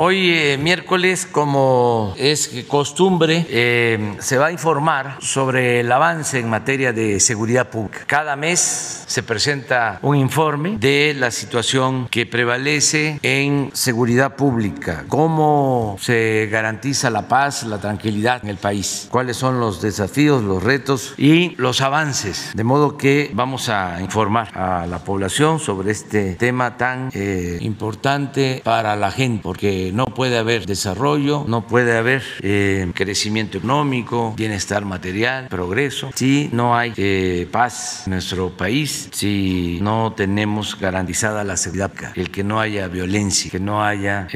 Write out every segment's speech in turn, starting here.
Hoy eh, miércoles, como es costumbre, eh, se va a informar sobre el avance en materia de seguridad pública. Cada mes se presenta un informe de la situación que prevalece en seguridad pública, cómo se garantiza la paz, la tranquilidad en el país, cuáles son los desafíos, los retos y los avances. De modo que vamos a informar a la población sobre este tema tan eh, importante para la gente, porque no puede haber desarrollo, no puede haber eh, crecimiento económico, bienestar material, progreso, si no hay eh, paz en nuestro país, si no tenemos garantizada la seguridad, el que no haya violencia, que no haya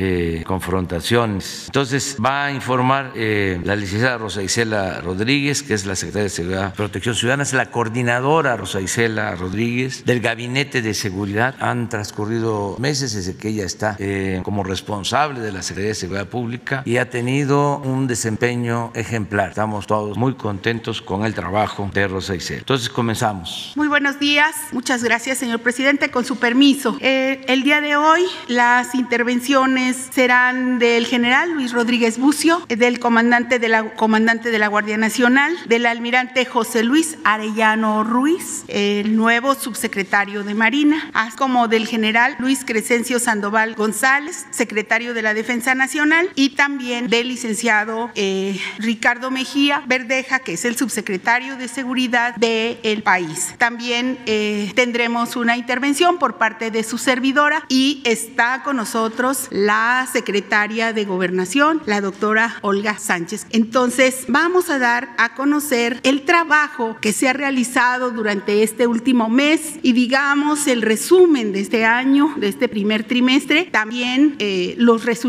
confrontaciones. Entonces va a informar la licenciada Rosa Isela Rodríguez, que es la secretaria de Seguridad y Protección Ciudadana, es la coordinadora Rosa Isela Rodríguez del Gabinete de Seguridad. Han transcurrido meses desde que ella está eh, como responsable de la Secretaría de Seguridad Pública y ha tenido un desempeño ejemplar. Estamos todos muy contentos con el trabajo de Rosa Isela. Entonces comenzamos. Muy buenos días. Muchas gracias, señor presidente. Con su permiso, eh, el día de hoy las intervenciones serán del general Luis Rodríguez Bucio, del comandante de la comandante de la Guardia Nacional, del almirante José Luis Arellano Ruiz, el nuevo subsecretario de Marina, así como del general Luis Crescencio Sandoval González, secretario de la Defensa Nacional, y también del licenciado eh, Ricardo Mejía Verdeja, que es el subsecretario de Seguridad del país. También eh, tendremos una intervención por parte de su servidora y está con nosotros la secretaria de Gobernación, la doctora Olga Sánchez. Entonces, vamos a dar a conocer el trabajo que se ha realizado durante este último mes y digamos el resumen de este año, de este primer trimestre, también eh, los resultados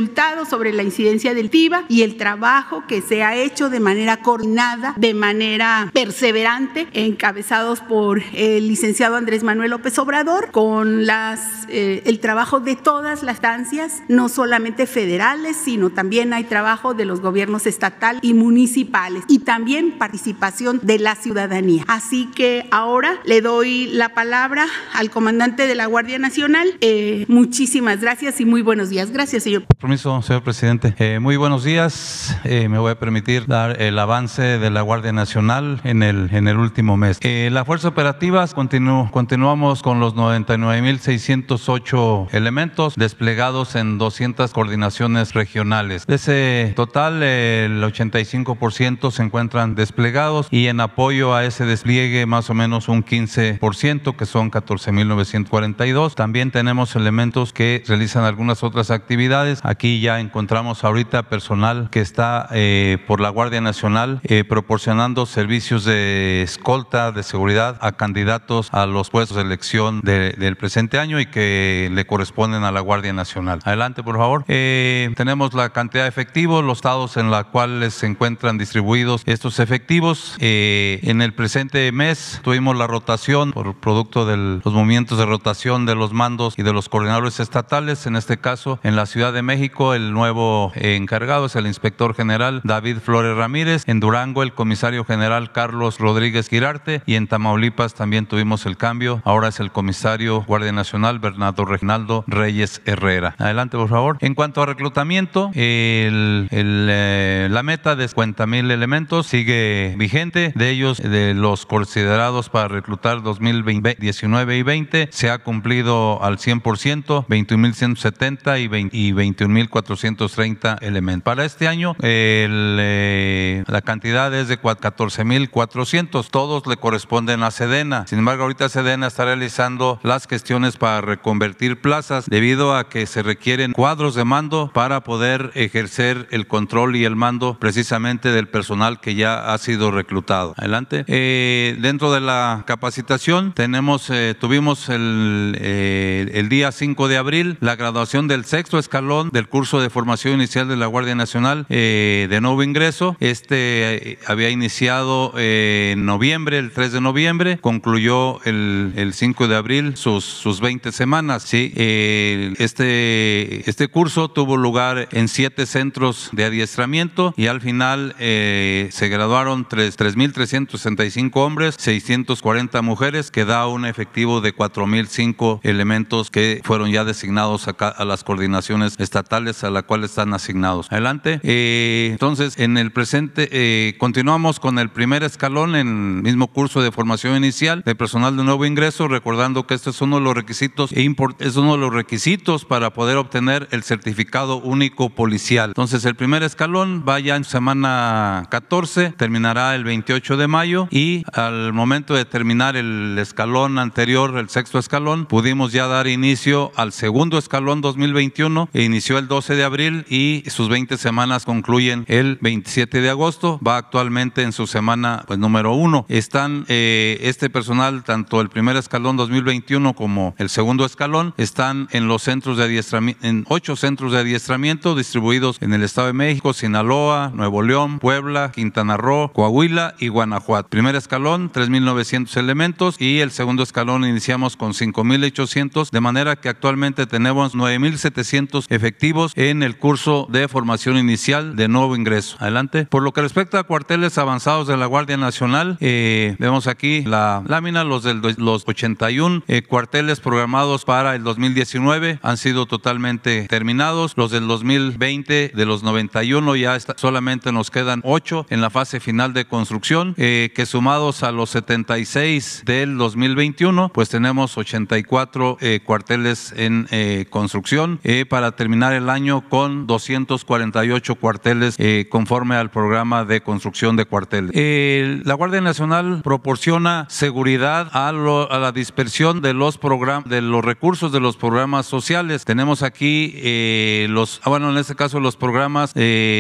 sobre la incidencia del TIVA y el trabajo que se ha hecho de manera coordinada, de manera perseverante, encabezados por el licenciado Andrés Manuel López Obrador, con las, eh, el trabajo de todas las estancias, no solamente federales, sino también hay trabajo de los gobiernos estatal y municipales y también participación de la ciudadanía. Así que ahora le doy la palabra al comandante de la Guardia Nacional. Eh, muchísimas gracias y muy buenos días. Gracias, señor. Permiso, señor presidente. Eh, muy buenos días. Eh, me voy a permitir dar el avance de la Guardia Nacional en el, en el último mes. las fuerzas operativas continu, continuamos con los 99.608 elementos desplegados en 200 coordinaciones regionales. De ese total, el 85% se encuentran desplegados y en apoyo a ese despliegue más o menos un 15%, que son 14.942. También tenemos elementos que realizan algunas otras actividades. Aquí ya encontramos ahorita personal que está eh, por la Guardia Nacional eh, proporcionando servicios de escolta, de seguridad a candidatos a los puestos de elección del presente año y que le corresponden a la Guardia Nacional. Adelante, por favor. Eh, tenemos la cantidad de efectivos, los estados en los cuales se encuentran distribuidos estos efectivos. en el presente mes tuvimos la rotación por producto de los movimientos de rotación de los mandos y de los coordinadores estatales. En este caso, en la Ciudad de México, el nuevo encargado es el inspector general David Flores Ramírez. En Durango, el comisario general Carlos Rodríguez Girarte. Y en Tamaulipas también tuvimos el cambio. Ahora es el comisario Guardia Nacional Bernardo Reginaldo Reyes Herrera. Adelante, por favor. En cuanto a reclutamiento, eh, la meta de 50 mil elementos sigue vigente. De ellos, de los considerados para reclutar 2019 y 20, se ha cumplido al 100%, 21.170 y, 21.430 elementos. Para este año, eh, la cantidad es de 14.400, todos le corresponden a Sedena. Sin embargo, ahorita Sedena está realizando las gestiones para reconvertir plazas debido a que se requieren cuadros de mando para poder ejercer el control y el mando precisamente del personal que ya ha sido reclutado. Adelante. Eh, dentro de la capacitación tenemos, eh, tuvimos el, eh, el día 5 de abril la graduación del sexto escalón del curso de formación inicial de la Guardia Nacional de nuevo ingreso. Este había iniciado en noviembre, el 3 de noviembre, concluyó el, el 5 de abril sus, sus 20 semanas. Sí, este, este curso tuvo lugar en siete centros de adiestramiento y al final se graduaron 3.365 hombres, 640 mujeres, que da un efectivo de 4.005 elementos que fueron ya designados asignados a, las coordinaciones estatales a la cual están asignados. Adelante. Eh, entonces, en el presente, eh, continuamos con el primer escalón en el mismo curso de formación inicial de personal de nuevo ingreso, recordando que este es uno de los requisitos, e es uno de los requisitos para poder obtener el certificado único policial. Entonces, el primer escalón va ya en semana 14, terminará el 28 de mayo y al momento de terminar el escalón anterior, el sexto escalón, pudimos ya dar inicio al segundo escalón 2021, e inició el 12 de abril y sus 20 semanas concluyen el 27 de agosto, va actualmente en su semana pues, número uno. Están eh, este personal, tanto el primer escalón 2021 como el segundo escalón, están en los centros de adiestramiento, en ocho centros de adiestramiento distribuidos en el Estado de México, Sinaloa, Nuevo León, Puebla, Quintana Roo, Coahuila y Guanajuato. Primer escalón, 3.900 elementos y el segundo escalón iniciamos con 5.800, de manera que actualmente tenemos 9.700 efectivos en el curso de formación inicial de nuevo ingreso. Adelante. Por lo que respecta a cuarteles avanzados de la Guardia Nacional, eh, vemos aquí la lámina, los de los 81 eh, cuarteles programados para el 2019 han sido totalmente terminados. Los del 2020, de los 91 ya solamente nos quedan 8 en la fase final de construcción, eh, que sumados a los 76 del 2021, pues tenemos 84 cuarteles en construcción para terminar el año con 248 cuarteles eh, conforme al programa de construcción de cuarteles. Eh, la Guardia Nacional proporciona seguridad a, la dispersión de los, programas de los recursos de los programas sociales. Tenemos aquí eh, los, ah, bueno, en este caso los programas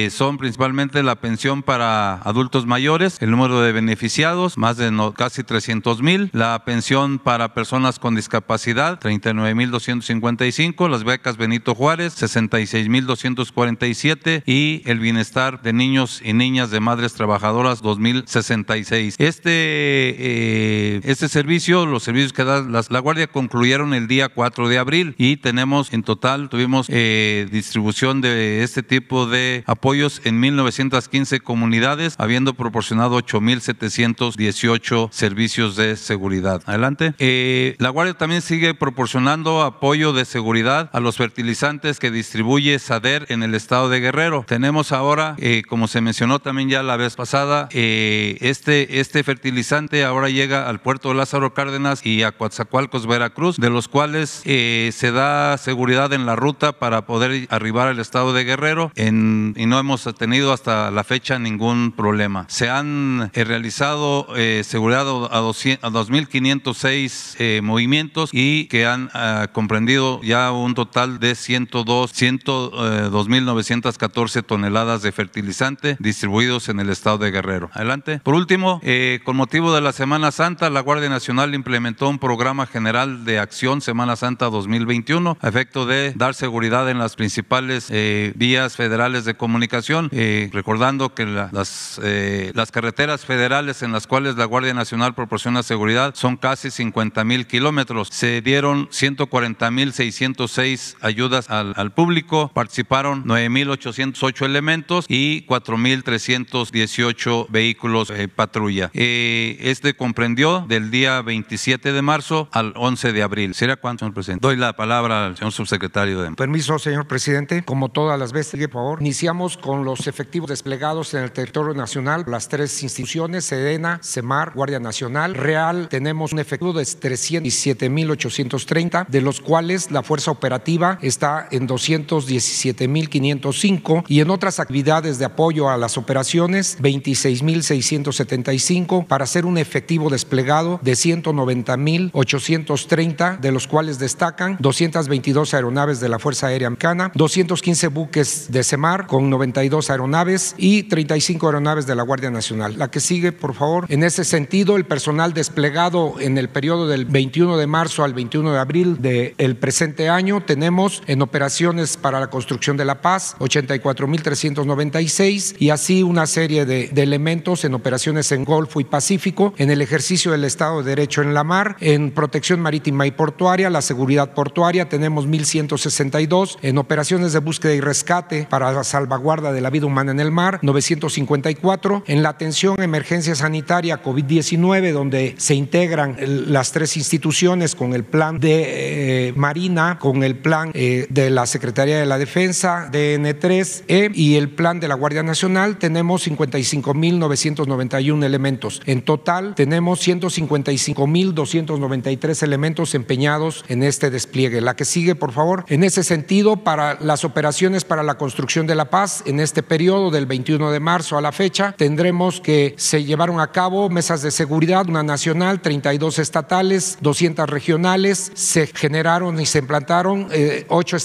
son principalmente la pensión para adultos mayores, el número de beneficiados, más de casi 300 mil, la pensión para personas con discapacidad, 39 mil 255, las becas Benito Juárez, 60 66.247 y el bienestar de niños y niñas de madres trabajadoras 2066. Este, eh, este servicio, los servicios que da la Guardia concluyeron el día 4 de abril y tenemos en total, tuvimos eh, distribución de este tipo de apoyos en 1915 comunidades, habiendo proporcionado 8.718 servicios de seguridad. Adelante. Eh, la Guardia también sigue proporcionando apoyo de seguridad a los fertilizantes que distribuye SADER en el estado de Guerrero. Tenemos ahora, como se mencionó también ya la vez pasada, eh, este, este fertilizante ahora llega al puerto de Lázaro Cárdenas y a Coatzacoalcos, Veracruz, de los cuales eh, se da seguridad en la ruta para poder arribar al estado de Guerrero y no hemos tenido hasta la fecha ningún problema. Se han eh, realizado seguridad a, 2.506 movimientos y que han ah, comprendido ya un total de 102, 102.914 toneladas de fertilizante distribuidos en el estado de Guerrero. Adelante. Por último, eh, con motivo de la Semana Santa, la Guardia Nacional implementó un programa general de acción Semana Santa 2021 a efecto de dar seguridad en las principales eh, vías federales de comunicación, eh, recordando que las, las carreteras federales en las cuales la Guardia Nacional proporciona seguridad son casi 50 mil kilómetros. Se dieron 140 mil 606 ayudas al, al público, participaron 9 mil 808 elementos y 4 mil 318 vehículos eh, patrulla. Eh, este comprendió del día 27 de marzo al 11 de abril. ¿Será cuánto, señor presidente? Doy la palabra al señor subsecretario de... Permiso, señor presidente. Como todas las veces, por favor. Iniciamos con los efectivos desplegados en el territorio nacional, las tres instituciones, Sedena, Semar, Guardia Nacional. Real, tenemos un efectivo de 307.830, de los cuales la fuerza operativa está en 217.505 y en otras actividades de apoyo a las operaciones, 26.675 para hacer un efectivo desplegado de 190.830, de los cuales destacan 222 aeronaves de la Fuerza Aérea Americana, 215 buques de CEMAR con 92 aeronaves y 35 aeronaves de la Guardia Nacional. La que sigue, por favor. En ese sentido, el personal desplegado en el periodo del 21 de marzo al 21 de abril del presente año, tenemos en operaciones para la construcción de la paz 84.396 y así una serie de, elementos en operaciones en Golfo y Pacífico, en el ejercicio del Estado de Derecho en la mar, en protección marítima y portuaria, la seguridad portuaria, tenemos 1.162, en operaciones de búsqueda y rescate para la salvaguarda de la vida humana en el mar, 954, en la atención a emergencia sanitaria COVID-19, donde se integran las tres instituciones con el plan de eh, Marina, con el plan eh, de la Secretaría de la Defensa, DN3E y el plan de la Guardia Nacional, tenemos 55.991 elementos. En total, tenemos 155.293 elementos empeñados en este despliegue. La que sigue, por favor. En ese sentido, para las operaciones para la construcción de la paz, en este periodo del 21 de marzo a la fecha, tendremos que se llevaron a cabo mesas de seguridad, una nacional, 32 estatales, 200 regionales, se generaron y se implantaron eh, ocho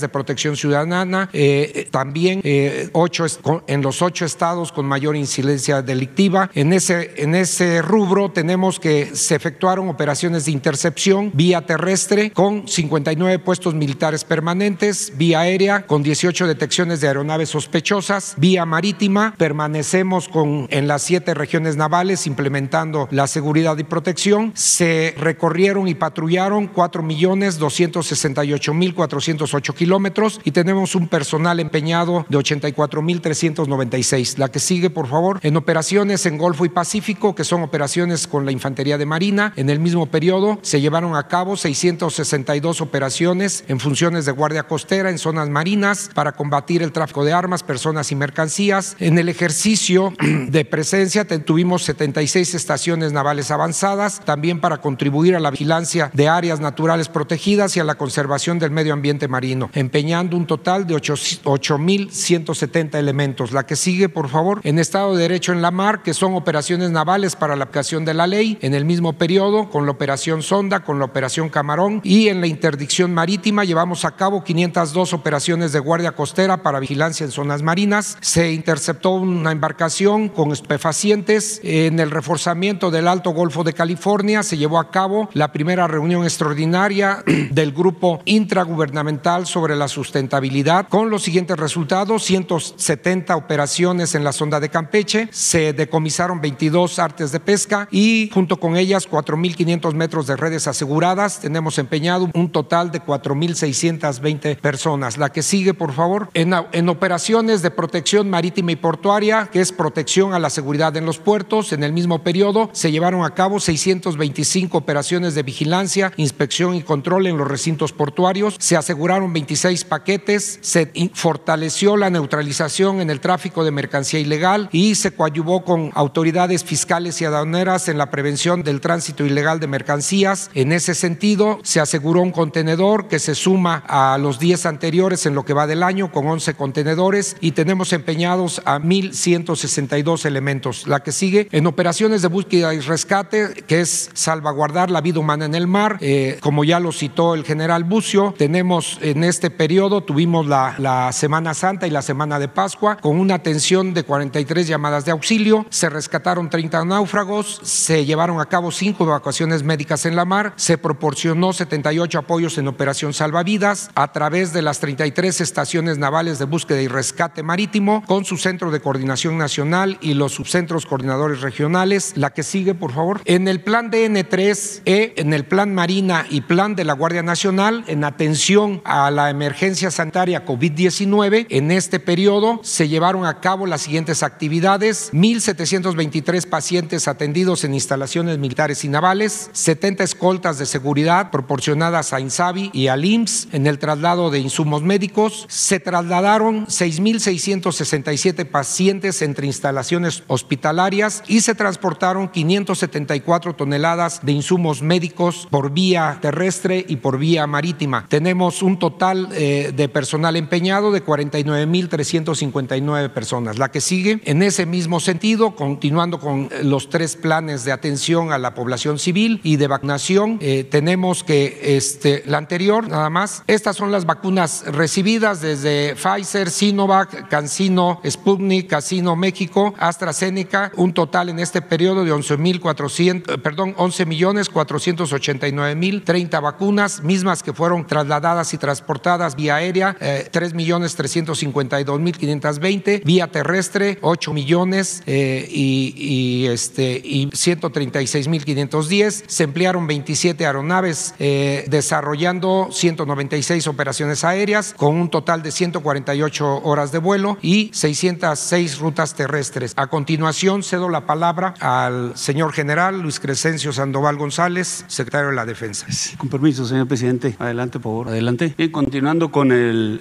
de protección ciudadana, eh, también eh, ocho en los ocho estados con mayor incidencia delictiva. En ese, en ese rubro tenemos que se efectuaron operaciones de intercepción vía terrestre con 59 puestos militares permanentes, vía aérea con 18 detecciones de aeronaves sospechosas, vía marítima permanecemos con en las siete regiones navales implementando la seguridad y protección. Se recorrieron y patrullaron 4 millones 268 mil 408 kilómetros y tenemos un personal empeñado de 84 mil 396. La que sigue, por favor, en operaciones en Golfo y Pacífico, que son operaciones con la Infantería de Marina. En el mismo periodo se llevaron a cabo 662 operaciones en funciones de guardia costera en zonas marinas para combatir el tráfico de armas, personas y mercancías. En el ejercicio de presencia tuvimos 76 estaciones navales avanzadas, también para contribuir a la vigilancia de áreas naturales protegidas y a la conservación del medio ambiente marino, empeñando un total de 8.170 elementos. La que sigue, por favor, en estado de derecho en la mar, que son operaciones navales para la aplicación de la ley, en el mismo periodo, con la operación Sonda, con la operación Camarón y en la interdicción marítima llevamos a cabo 502 operaciones de guardia costera para vigilancia en zonas marinas. Se interceptó una embarcación con estupefacientes. En el reforzamiento del Alto Golfo de California se llevó a cabo la primera reunión extraordinaria del Grupo Intragubernamental sobre la Sustentabilidad con los siguientes resultados. 170 operaciones en la sonda de Campeche, se decomisaron 22 artes de pesca y junto con ellas 4.500 metros de redes aseguradas. Tenemos empeñado un total de 4.620 personas. La que sigue, por favor, en, en operaciones de protección marítima y portuaria, que es protección a la seguridad en los puertos, en el mismo periodo se llevaron a cabo 625 operaciones de vigilancia, inspección y control en los recintos portuarios, se aseguraron 26 paquetes, se fortaleció la neutralización en el tráfico de mercancía ilegal y se coadyuvó con autoridades fiscales y aduaneras en la prevención del tránsito ilegal de mercancías. En ese sentido, se aseguró un contenedor que se suma a los 10 anteriores en lo que va del año con 11 contenedores y tenemos empeñados a 1.162 elementos. La que sigue en operaciones de búsqueda y rescate, que es salvaguardar la vida humana en el mar, eh, como ya lo citó el general Bucio, tenemos en este periodo, tuvimos la, la Semana Santa y la Semana de Pascua, con una atención de 43 llamadas de auxilio, se rescataron 30 náufragos, se llevaron a cabo cinco evacuaciones médicas en la mar, se proporcionó 78 apoyos en operación salvavidas a través de las 33 estaciones navales de búsqueda y rescate marítimo con su centro de coordinación nacional y los subcentros coordinadores regionales. La que sigue, por favor. En el plan DN3E, en el plan Marina y plan de la Guardia Nacional, en atención a la emergencia sanitaria COVID-19, en este periodo se llevaron a cabo las siguientes actividades. 1.723 pacientes atendidos en instalaciones militares y navales, 70 escoltas de seguridad proporcionadas a INSABI y al IMSS en el traslado de insumos médicos. Se trasladaron 6.667 pacientes entre instalaciones hospitalarias y se transportaron 574 toneladas de insumos médicos por vía terrestre y por vía marítima. Tenemos un total eh, de personal empeñado de 49.359 personas. La que sigue, en ese mismo sentido, continuando con los tres planes de atención a la población civil y de vacunación, eh, tenemos que este, la anterior, nada más. Estas son las vacunas recibidas desde Pfizer, Sinovac, Cancino, Sputnik, Casino México, AstraZeneca, un total en este periodo de 11.400, perdón, 11 millones 489 mil 30 vacunas, mismas que fueron trasladadas y transportadas vía aérea, eh, 3 millones 352 mil 520, vía terrestre 8 millones eh, y, y, este, y 136 mil 510. Se emplearon 27 aeronaves eh, desarrollando 196 operaciones aéreas con un total de 148 horas de vuelo y 606 rutas terrestres. A continuación cedo la palabra al señor general Luis Crescencio Sandoval González, secretario de la Defensa. Con permiso, señor presidente. Adelante, por favor, adelante. Continuando con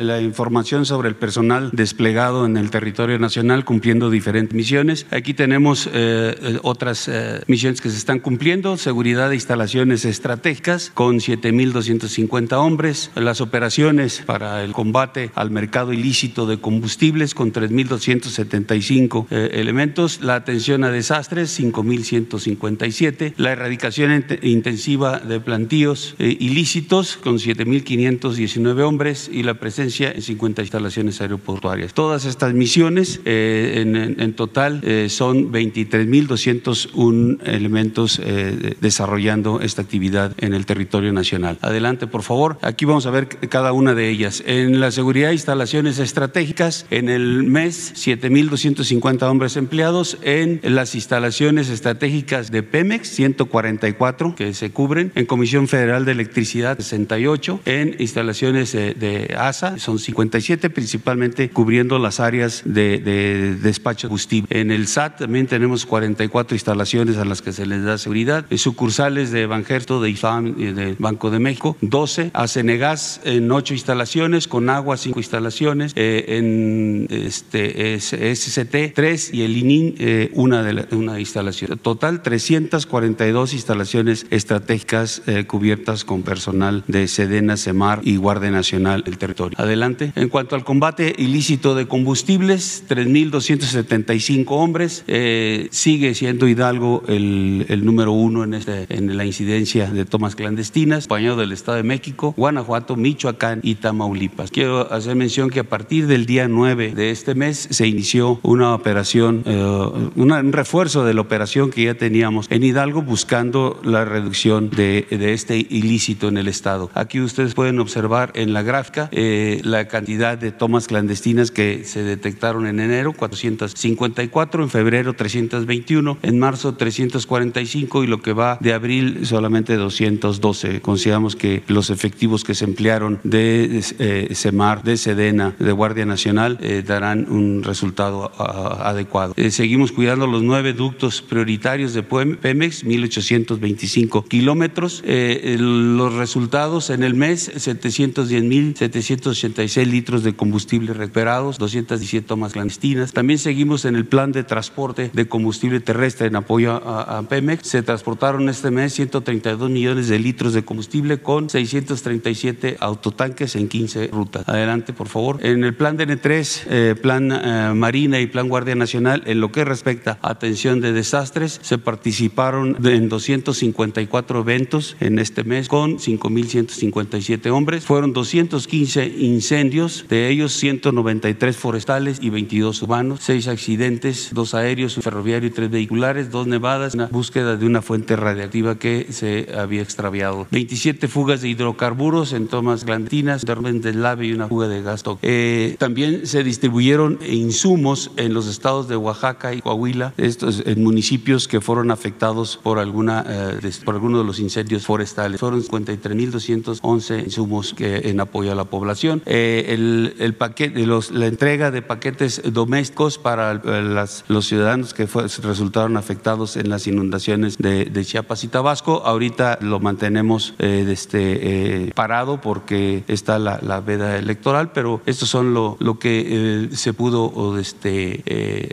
la información sobre el personal desplegado en el territorio nacional cumpliendo diferentes misiones. Aquí tenemos eh, eh, otras eh, misiones que se están cumpliendo, seguridad de instalaciones estratégicas con 7.250 hombres, las operaciones para el combate al mercado ilícito de combustibles con 3.275 elementos, la atención a desastres 5.157, la erradicación intensiva de plantíos ilícitos con 7.519 hombres y la presencia en 50 instalaciones aeroportuarias. Todas estas misiones en, en, total son 23.201 elementos eh, desarrollando esta actividad en el territorio nacional. Adelante, por favor. Aquí vamos a ver cada una de ellas. En la seguridad de instalaciones estratégicas, en el mes 7.250 hombres empleados, en las instalaciones estratégicas de Pemex, 144 que se cubren, en Comisión Federal de Electricidad, 68, en instalaciones de, ASA, son 57, principalmente cubriendo las áreas de, de despacho de combustible. En el SAT también tenemos 44 instalaciones a las que se les da seguridad, sucursales de Banjerto, de IFAM de Banco de México, 12, a Cenegas en 8 instalaciones, con agua 5 instalaciones, eh, en este, SCT 3 y el ININ eh, una, de una instalación. Total 342 instalaciones estratégicas eh, cubiertas con personal de Sedena, Semar y Guardia del territorio. Adelante. En cuanto al combate ilícito de combustibles, 3.275 hombres, eh, sigue siendo Hidalgo el, número uno en, este, en la incidencia de tomas clandestinas, acompañado del Estado de México, Guanajuato, Michoacán y Tamaulipas. Quiero hacer mención que a partir del día 9 de este mes se inició una operación, eh, un refuerzo de la operación que ya teníamos en Hidalgo buscando la reducción de, este ilícito en el Estado. Aquí ustedes pueden observar en la gráfica eh, la cantidad de tomas clandestinas que se detectaron en enero, 454, en febrero 321, en marzo 345 y lo que va de abril solamente 212. Consideramos que los efectivos que se emplearon de eh, SEMAR, de SEDENA, de Guardia Nacional eh, darán un resultado adecuado. Eh, seguimos cuidando los nueve ductos prioritarios de Pemex, 1825 kilómetros. los resultados en el mes, 710.786 litros de combustible recuperados, 217 tomas clandestinas. También seguimos en el plan de transporte de combustible terrestre en apoyo a, Pemex. Se transportaron este mes 132 millones de litros de combustible con 637 autotanques en 15 rutas. Adelante, por favor. En el plan DN3, eh, plan eh, Marina y plan Guardia Nacional, en lo que respecta a atención de desastres, se participaron en 254 eventos en este mes con 5.157 hombres. Fueron 215 incendios, de ellos 193 forestales y 22 urbanos, 6 accidentes, 2 aéreos, un ferroviario y 3 vehiculares, 2 nevadas, una búsqueda de una fuente radiactiva que se había extraviado. 27 fugas de hidrocarburos en tomas clandestinas, un deslave y una fuga de gas. Eh, también se distribuyeron insumos en los estados de Oaxaca y Coahuila, estos en municipios que fueron afectados por alguna eh, por alguno de los incendios forestales. Fueron 53.211 insumos que en apoyo a la población. Eh, el, el, paquete, los, la entrega de paquetes domésticos para las, los ciudadanos que resultaron afectados en las inundaciones de, Chiapas y Tabasco. Ahorita lo mantenemos eh, este, eh, parado porque está la, la, veda electoral, pero estos son lo, lo que eh, se pudo este,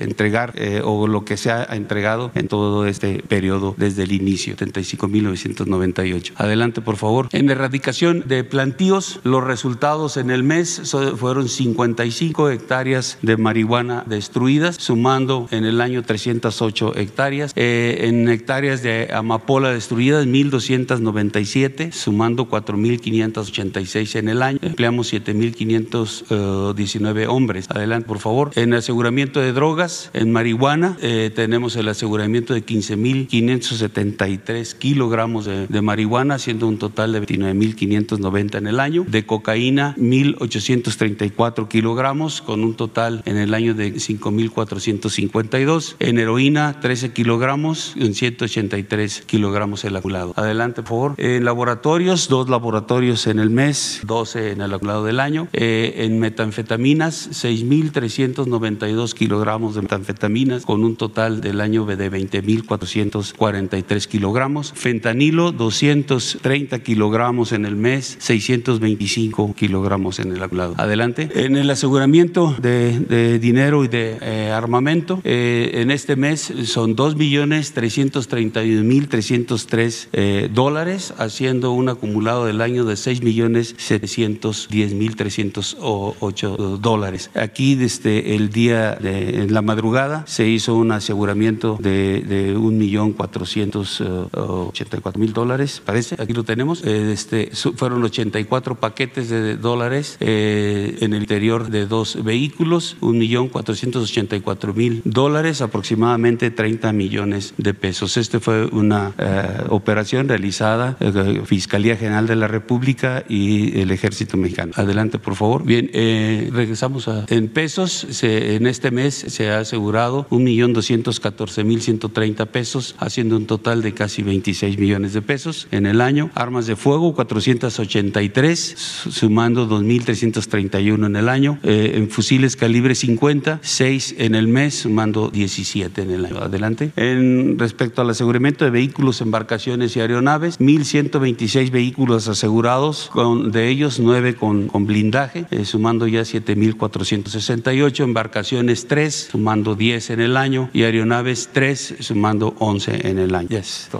entregar o lo que se ha entregado en todo este periodo desde el inicio, 35.998. Adelante, por favor. En erradicación de plantíos, los resultados en el mes fueron 55 hectáreas de marihuana destruidas, sumando en el año 308 hectáreas. en hectáreas de amapola destruidas, 1.297, sumando 4.586 en el año. Empleamos 7.519 hombres. Adelante, por favor. En aseguramiento de drogas, en marihuana, eh, tenemos el aseguramiento de 15.573 kilogramos de, marihuana, siendo un total de 29.590 en el año. Cocaína, 1.834 kilogramos, con un total en el año de 5.452. En heroína, 13 kilogramos, en 183 kilogramos el acumulado. Adelante, por favor. En laboratorios, dos laboratorios en el mes, 12 en el acumulado del año. Eh, en metanfetaminas, 6.392 kilogramos de metanfetaminas, con un total del año de 20.443 kilogramos. Fentanilo, 230 kilogramos kilogramos en el mes, 625 kilogramos en el acumulado. Adelante. En el aseguramiento de, dinero y de eh, armamento, eh, en este mes son 2.331.303 eh, dólares, haciendo un acumulado del año de 6.710.308 dólares. Aquí desde el día de en la madrugada se hizo un aseguramiento de, de 1.484.000 dólares, parece, aquí lo tenemos. este, fueron 84 paquetes de dólares en el interior de dos vehículos, 1.484.000 dólares, aproximadamente 30 millones de pesos. Este fue una eh, operación realizada eh, Fiscalía General de la República y el Ejército Mexicano. Adelante, por favor. Bien, eh, regresamos a, en pesos. en este mes se ha asegurado 1.214.130 pesos, haciendo un total de casi 26 millones de pesos en el año. Armas de fuego, 483, sumando 2.331 en el año. en fusiles calibre 50, 6 en el mes, sumando 17 en el año. Adelante. En respecto al aseguramiento de vehículos, embarcaciones y aeronaves, 1.126 vehículos asegurados, con, de ellos 9 con, con blindaje, eh, sumando ya 7.468, embarcaciones 3, sumando 10 en el año, y aeronaves 3, sumando 11 en el año.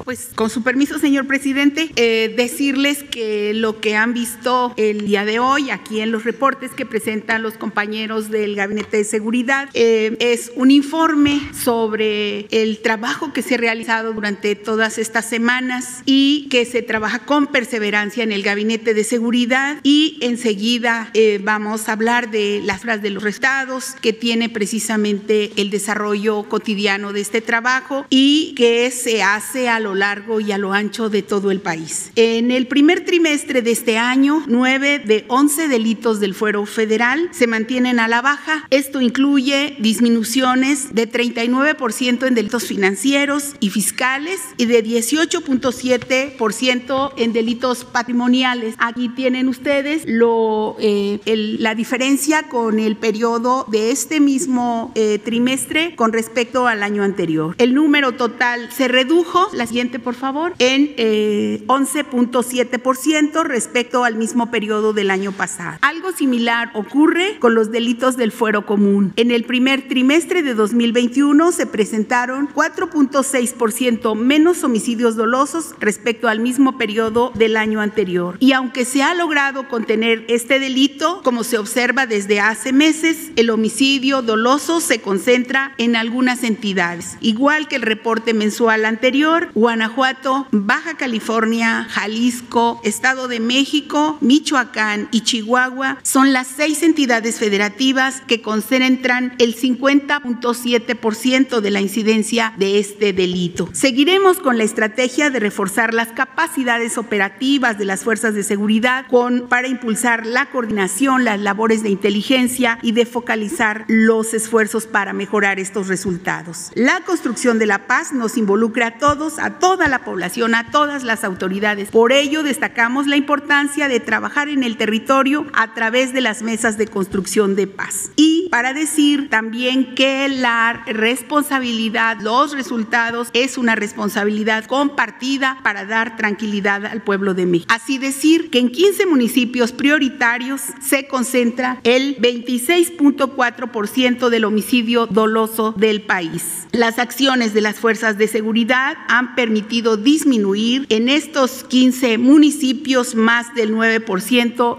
Pues con su permiso, señor presidente, eh, decirles que lo que han visto el día de hoy aquí en los reportes que presentan los compañeros del Gabinete de Seguridad eh, es un informe sobre el trabajo que se ha realizado durante todas estas semanas y que se trabaja con perseverancia en el Gabinete de Seguridad y enseguida eh, vamos a hablar de las frases de los estados que tiene precisamente el desarrollo cotidiano de este trabajo y que se hace a lo largo y a lo ancho de todo el país. En el primer trimestre de este año, nueve de once delitos del fuero federal se mantienen a la baja. Esto incluye disminuciones de 39% en delitos financieros y fiscales y de 18.7% en delitos patrimoniales. Aquí tienen ustedes lo, eh, la diferencia con el periodo de este mismo eh, trimestre con respecto al año anterior. El número total se redujo, la siguiente por favor, en 11.7% eh, respecto al mismo periodo del año pasado. Algo similar ocurre con los delitos del fuero común. En el primer trimestre de 2021 se presentaron 4.6% menos homicidios dolosos respecto al mismo periodo del año anterior. Y aunque se ha logrado contener este delito, como se observa desde hace meses, el homicidio doloso se concentra en algunas entidades. Igual que el reporte mensual anterior, Guanajuato, Baja California, Jalisco, Estado de México, Michoacán y Chihuahua son las seis entidades federativas que concentran el 50.7% de la incidencia de este delito. Seguiremos con la estrategia de reforzar las capacidades operativas de las fuerzas de seguridad con, para impulsar la coordinación, las labores de inteligencia y de focalizar los esfuerzos para mejorar estos resultados. La construcción de la paz nos involucra a todos, a toda la población, a todas las autoridades. Por ello destacamos la importancia de trabajar en el territorio a través de las mesas de construcción de paz. Y para decir también que la responsabilidad, los resultados es una responsabilidad compartida para dar tranquilidad al pueblo de México. Así decir que en 15 municipios prioritarios se concentra el 26.4% del homicidio doloso del país. Las acciones de las fuerzas de seguridad han permitido disminuir en estos 15 municipios más del 9%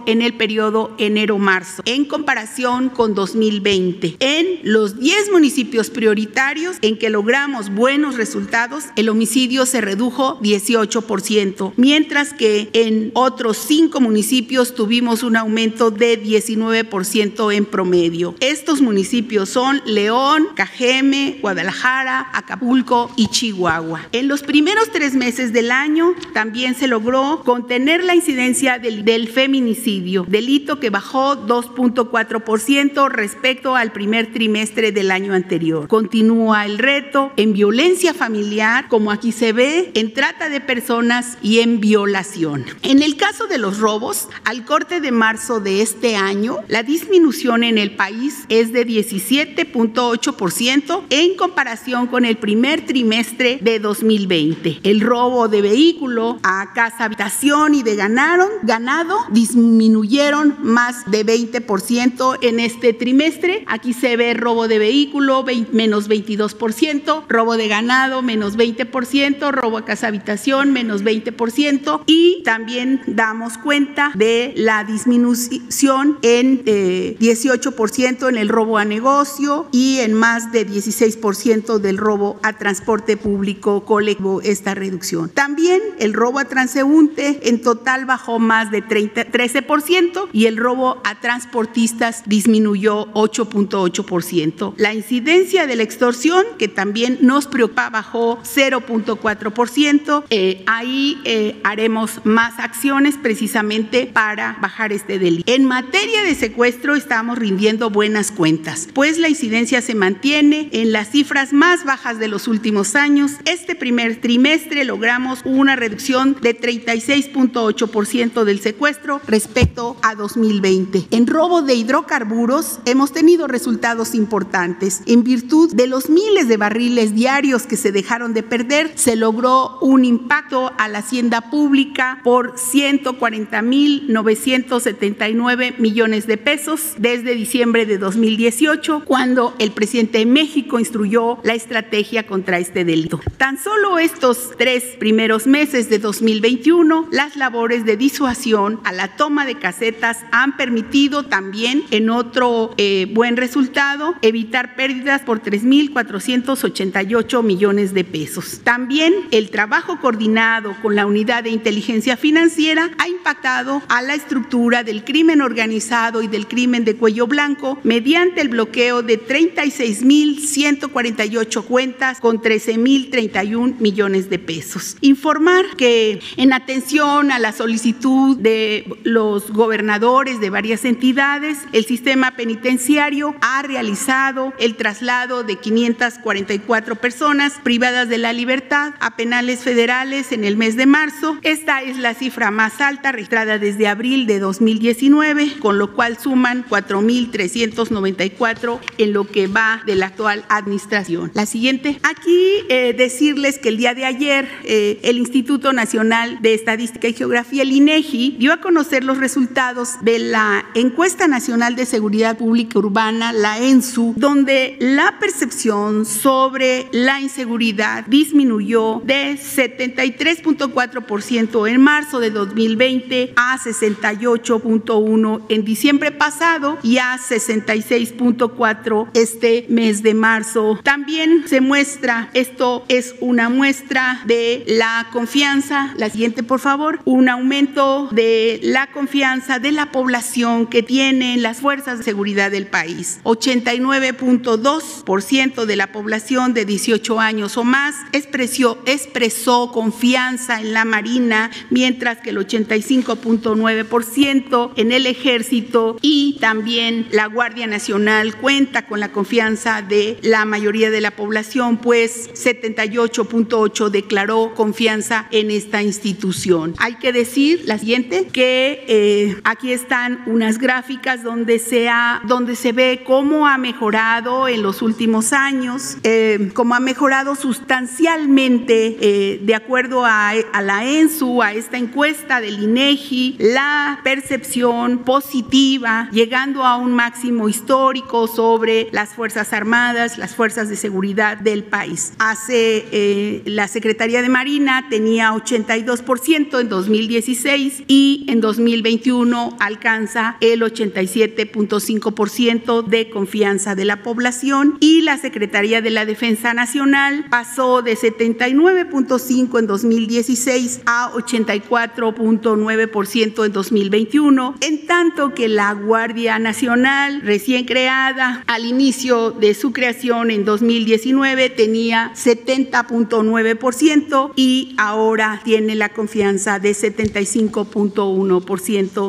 en el periodo enero-marzo, en comparación con 2020. En los 10 municipios prioritarios en que logramos buenos resultados, el homicidio se redujo 18%, mientras que en otros 5 municipios tuvimos un aumento de 19% en promedio. Estos municipios son León, Cajeme, Guadalajara, Acapulco y Chihuahua. En los primeros tres meses del año también se logró contener la incidencia del, del feminicidio, delito que bajó 2.4% respecto al primer trimestre del año anterior. Continúa el reto en violencia familiar, como aquí se ve, en trata de personas y en violación. En el caso de los robos, al corte de marzo de este año, la disminución en el país es de 17.8% en comparación con el primer trimestre de 2020. El robo de vehículo a casa habitación y de ganado, ganado disminuyeron más de 20% en este trimestre. Aquí se ve robo de vehículo menos 22%, robo de ganado menos 20%, robo a casa habitación menos 20% y también damos cuenta de la disminución en 18% eh, en el robo a negocio y en más de 16% del robo a transporte público colectivo esta reducción. También el robo a transeúnte en total bajó más de 13% y el robo a transportistas disminuyó 8.8%. La incidencia de la extorsión, que también nos preocupa, bajó 0.4%. Eh, ahí eh, haremos más acciones precisamente para bajar este delito. En materia de secuestro estamos rindiendo buenas cuentas, pues la incidencia se mantiene en las cifras más bajas de los últimos años. Este primer trimestre logramos una reducción de 36.8% del secuestro respecto a 2020. En robo de hidrocarburos hemos tenido resultados importantes. En virtud de los miles de barriles diarios que se dejaron de perder, se logró un impacto a la hacienda pública por 140.979 millones de pesos desde diciembre de 2018, cuando el presidente de México instruyó la estrategia contra este delito. Tan solo estos tres primeros meses de 2021, las labores de disuasión a la toma de casetas han permitido también, en otro eh, buen resultado, evitar pérdidas por 3.488 millones de pesos. También el trabajo coordinado con la unidad de inteligencia financiera ha impactado a la estructura del crimen organizado y del crimen de cuello blanco mediante el bloqueo de 36.148 cuentas con 13.031 millones de pesos. Informar que en atención a la solicitud de los gobernadores de varias entidades, el sistema penitenciario ha realizado el traslado de 544 personas privadas de la libertad a penales federales en el mes de marzo. Esta es la cifra más alta registrada desde abril de 2019, con lo cual suman 4.394 en lo que va de la actual administración. La siguiente. Aquí eh, decirles que el día de ayer eh, el Instituto Nacional de Estadística y Geografía, el INEGI, dio a conocer los resultados de la Encuesta Nacional de Seguridad Pública Urbana, la ENSU, donde la percepción sobre la inseguridad disminuyó de 73.4% en marzo de 2020 a 68.1 en diciembre pasado y a 66.4 este mes de marzo. También se muestra, esto es una muestra de la confianza, la siguiente por favor, un aumento de la confianza de la población que tienen las fuerzas de seguridad del país. 89.2% de la población de 18 años o más expresó, expresó confianza en la Marina, mientras que el 85.9% en el ejército y también la Guardia Nacional cuenta con la confianza de la mayoría de la población, pues 78.8 declaró confianza en esta institución. Hay que decir la siguiente, que eh, aquí están unas gráficas donde se, ha, donde se ve cómo ha mejorado en los últimos años, eh, cómo ha mejorado sustancialmente eh, de acuerdo a, a la ENSU, a esta encuesta del INEGI, la percepción positiva, llegando a un máximo histórico sobre las Fuerzas Armadas, las fuerzas de seguridad del país. Hace la Secretaría de Marina tenía 82% en 2016 y en 2021 alcanza el 87.5% de confianza de la población y la Secretaría de la Defensa Nacional pasó de 79.5 en 2016 a 84.9% en 2021, en tanto que la Guardia Nacional recién creada al inicio de su creación en 2019 tenía 70.9% y ahora tiene la confianza de 75.1%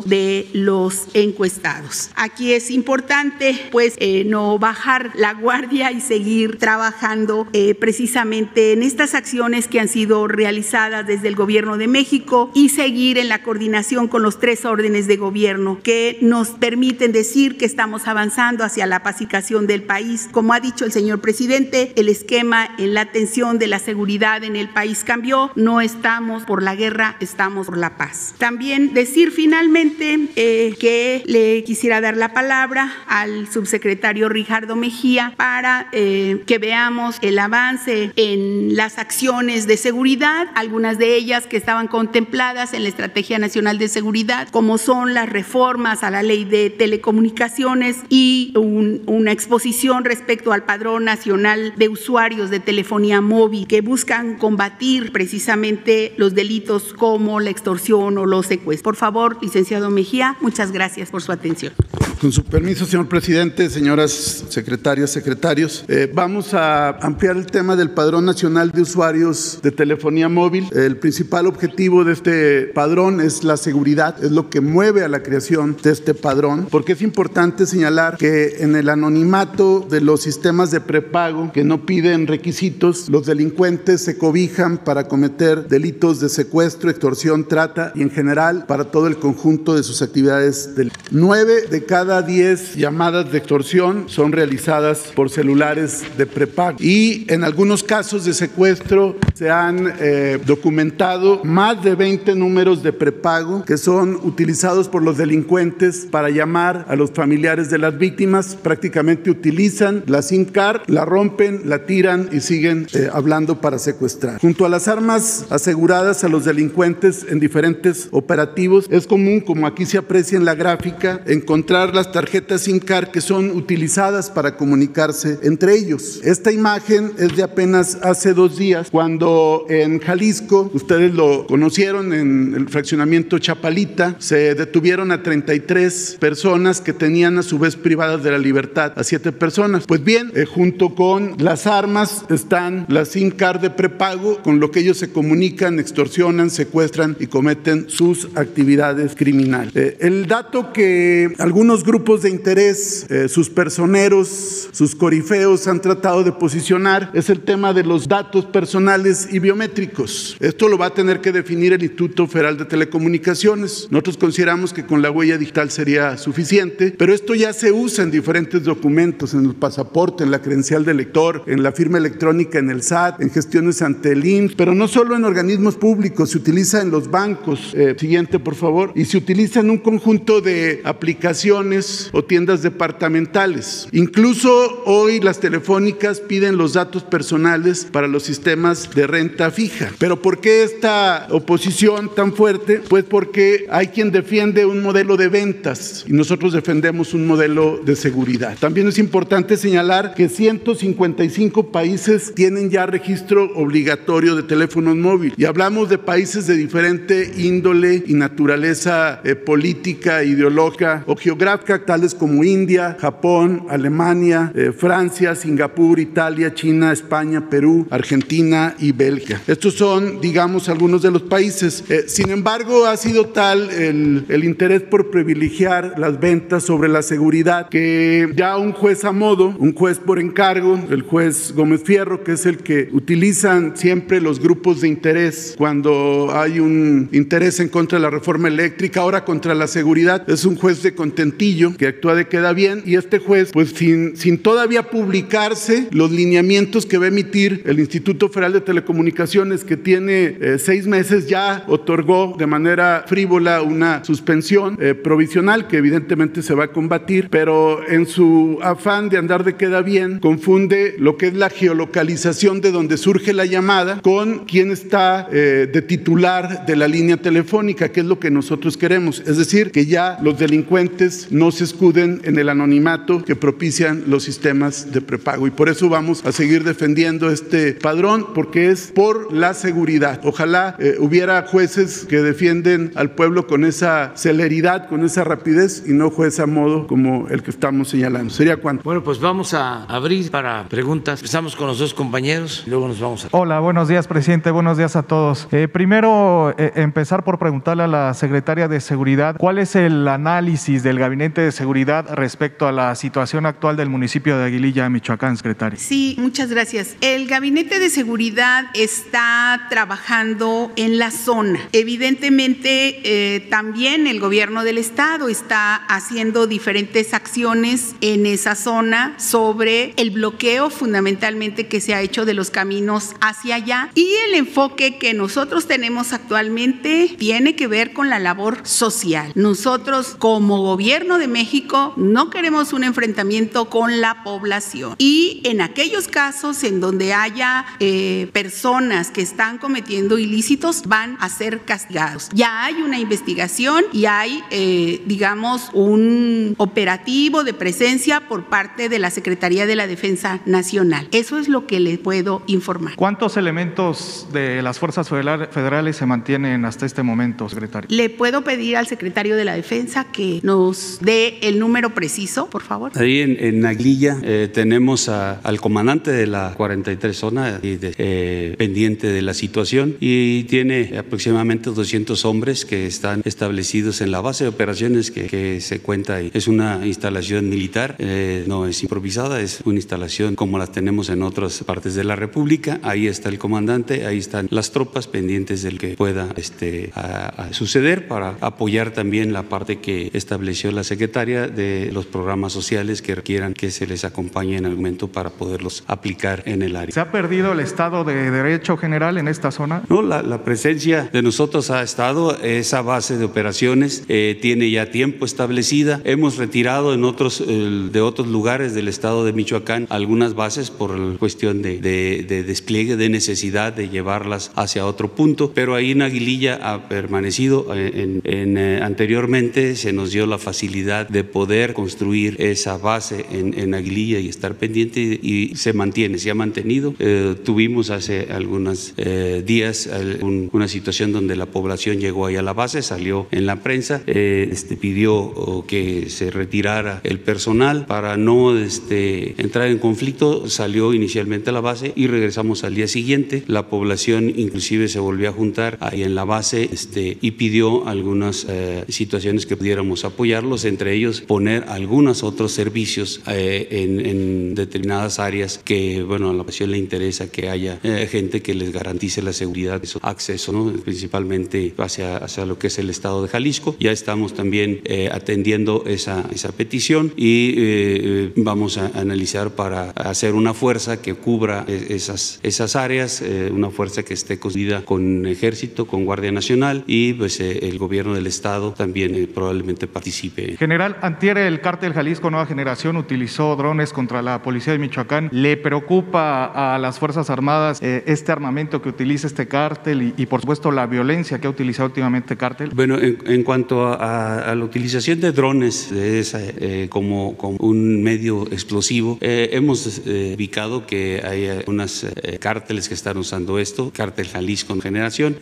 de los encuestados. Aquí es importante pues eh, no bajar la guardia y seguir trabajando eh, precisamente en estas acciones que han sido realizadas desde el gobierno de México y seguir en la coordinación con los tres órdenes de gobierno que nos permiten decir que estamos avanzando hacia la pacificación del país. Como ha dicho el señor presidente, el esquema en la atención de la seguridad en el país cambió. No estamos por la guerra, estamos por la paz. También decir finalmente eh, que le quisiera dar la palabra al subsecretario Ricardo Mejía para eh, que veamos el avance en las acciones de seguridad, algunas de ellas que estaban contempladas en la Estrategia Nacional de Seguridad, como son las reformas a la ley de telecomunicaciones y una exposición respecto al Padrón Nacional de Usuarios de Telefonía Móvil que buscan combatir precisamente los delitos como la extorsión o los secuestros. Por favor, licenciado Mejía, muchas gracias por su atención. Con su permiso, señor presidente, señoras secretarias, secretarios, eh, vamos a ampliar el tema del Padrón Nacional de Usuarios de Telefonía Móvil. El principal objetivo de este padrón es la seguridad, es lo que mueve a la creación de este padrón, porque es importante señalar que en el anonimato de los sistemas de prepago que no piden requisitos, los delincuentes se cobijan para cometer delitos de secuestro, extorsión, trata y en general para todo el conjunto de sus actividades. Del... Nueve de cada diez llamadas de extorsión son realizadas por celulares de prepago y en algunos casos de secuestro se han eh, documentado más de 20 números de prepago que son utilizados por los delincuentes para llamar a los familiares de las víctimas. Prácticamente utilizan la SIM card, la rompen, la tiran y siguen eh, hablando para secuestrar. Junto a las armas aseguradas a los delincuentes en diferentes operativos, es común, como aquí se aprecia en la gráfica, encontrar las tarjetas SIM que son utilizadas para comunicarse entre ellos. Esta imagen es de apenas hace dos días, cuando en Jalisco, ustedes lo conocieron en el fraccionamiento Chapalita, se detuvieron a 33 personas que tenían a su vez privadas de la libertad a siete personas. Pues bien, eh, junto con las armas están las SIM card de prepago, con lo que ellos se comunican, extorsionan, secuestran y cometen sus actividades criminales. Eh, el dato que algunos grupos de interés, eh, sus personeros, sus corifeos han tratado de posicionar es el tema de los datos personales y biométricos. Esto lo va a tener que definir el Instituto Federal de Telecomunicaciones. Nosotros consideramos que con la huella digital sería suficiente, pero esto ya se usa en diferentes documentos, en el pasaporte, en la credencial de lector, en la firma electrónica, en el SAT, en gestiones ante el INS, pero no solo en organismos públicos, se utiliza en los bancos. Eh, siguiente, por favor. Y se utiliza en un conjunto de aplicaciones o tiendas departamentales. Incluso hoy las telefónicas piden los datos personales para los sistemas de renta fija. Pero ¿por qué esta oposición tan fuerte? Pues porque hay quien defiende un modelo de ventas y nosotros defendemos un modelo de seguridad. También es importante señalar que 155 países tienen ya registro obligatorio de teléfonos móviles y hablamos de países de diferente índole y naturaleza eh, política, ideológica o geográfica, tales como India, Japón, Alemania, eh, Francia, Singapur, Italia, China, España, Perú, Argentina y Bélgica. Estos son, digamos, algunos de los países. Eh, sin embargo, ha sido tal el, el interés por privilegiar las ventas sobre la seguridad que ya un juez a modo, un juez por encargo, el juez Gómez Fierro, que es el que utilizan siempre los grupos de interés cuando hay un interés en contra de la reforma eléctrica, ahora contra la seguridad, es un juez de contentillo que actúa de queda bien y este juez, pues sin, sin todavía publicarse los lineamientos que va a emitir el Instituto Federal de Telecomunicaciones, que tiene eh, seis meses, ya otorgó de manera frívola una suspensión eh, provisional que evidentemente se va a combatir, pero en su afán de andar de queda bien, confunde lo que es la geolocalización de donde surge la llamada con quién está eh, de titular de la línea telefónica, que es lo que nosotros queremos. Es decir, que ya los delincuentes no se escuden en el anonimato que propician los sistemas de prepago. Y por eso vamos a seguir defendiendo este padrón, porque es por la seguridad. Ojalá eh, hubiera jueces que defienden al pueblo con esa celeridad, con esa rapidez y no juez a modo como el que estamos señalando. ¿Sería cuánto? Bueno, pues vamos a abrir para preguntas. Empezamos con los dos compañeros y luego nos vamos a... Hola, buenos días, presidente. Buenos días a todos. Eh, primero, eh, empezar por preguntarle a la secretaria de Seguridad cuál es el análisis del Gabinete de Seguridad respecto a la situación actual del municipio de Aguililla, Michoacán, secretario. Sí, muchas gracias. El Gabinete de Seguridad está trabajando en la zona. Evidentemente, eh, también el gobierno del estado está haciendo diferentes acciones en esa zona sobre el bloqueo fundamentalmente que se ha hecho de los caminos hacia allá y el enfoque que nosotros tenemos actualmente tiene que ver con la labor social. Nosotros como gobierno de México no queremos un enfrentamiento con la población y en aquellos casos en donde haya eh, personas que están cometiendo ilícitos van a ser castigados. Ya hay una investigación y hay, eh, digamos, un operativo de presencia por parte de la Secretaría de la Defensa Nacional. Eso es lo que le puedo informar. ¿Cuántos elementos de las fuerzas federales se mantienen hasta este momento, secretario? Le puedo pedir al secretario de la Defensa que nos dé el número preciso, por favor. Ahí en, en Aguililla eh, tenemos a, al comandante de la 43 zona y de, eh, pendiente de la situación y tiene aproximadamente 200 hombres que están establecidos en la base de operaciones que, que se cuenta ahí. Es una instalación militar, eh, no es improvisada, es una instalación como las tenemos en otras partes de la República. Ahí está el comandante, ahí están las tropas pendientes del que pueda este, a, a suceder para apoyar también la parte que estableció la secretaria de los programas sociales que requieran que se les acompañe en algún momento para poderlos aplicar en el área. ¿Se ha perdido el Estado de Derecho general en esta zona? No, la, la presencia de nosotros ha estado, esa base de operaciones eh, tiene ya tiempo establecida. Hemos retirado en otros, eh, de otros lugares del estado de Michoacán algunas bases por cuestión de, de, de despliegue, de necesidad de llevarlas hacia otro punto, pero ahí en Aguililla ha permanecido. Eh, En, en, eh, anteriormente se nos dio la facilidad de poder construir esa base en, en Aguililla y estar pendiente y, y se mantiene, se ha mantenido. Eh, tuvimos hace algunos eh, días un- una situación donde la población llegó ahí a la base, salió en la prensa, eh, este, pidió que se retirara el personal para no este, entrar en conflicto, salió inicialmente a la base y regresamos al día siguiente. La población inclusive se volvió a juntar ahí en la base este, y pidió algunas eh, situaciones que pudiéramos apoyarlos, entre ellos poner algunos otros servicios eh, en, en determinadas áreas que, bueno, a la población le interesa que haya eh, gente que les garantice la seguridad su acceso, ¿no? principalmente hacia, hacia lo que es el estado de Jalisco. Ya estamos también eh, atendiendo esa, esa petición y eh, vamos a analizar para hacer una fuerza que cubra eh, esas, esas áreas, eh, una fuerza que esté construida con ejército, con Guardia Nacional y pues eh, el gobierno del estado también eh, probablemente participe. General, antier el cártel Jalisco Nueva Generación utilizó drones contra la policía de Michoacán. ¿Le preocupa a las Fuerzas Armadas eh, este armamento que utiliza este cártel y, y, por supuesto la violencia que ha utilizado últimamente el cártel? Bueno, en, en cuanto a, a, a, la utilización de drones de esa, como, como, un medio explosivo, hemos ubicado que hay unos cárteles que están usando esto, cártel Jalisco Nueva Generación.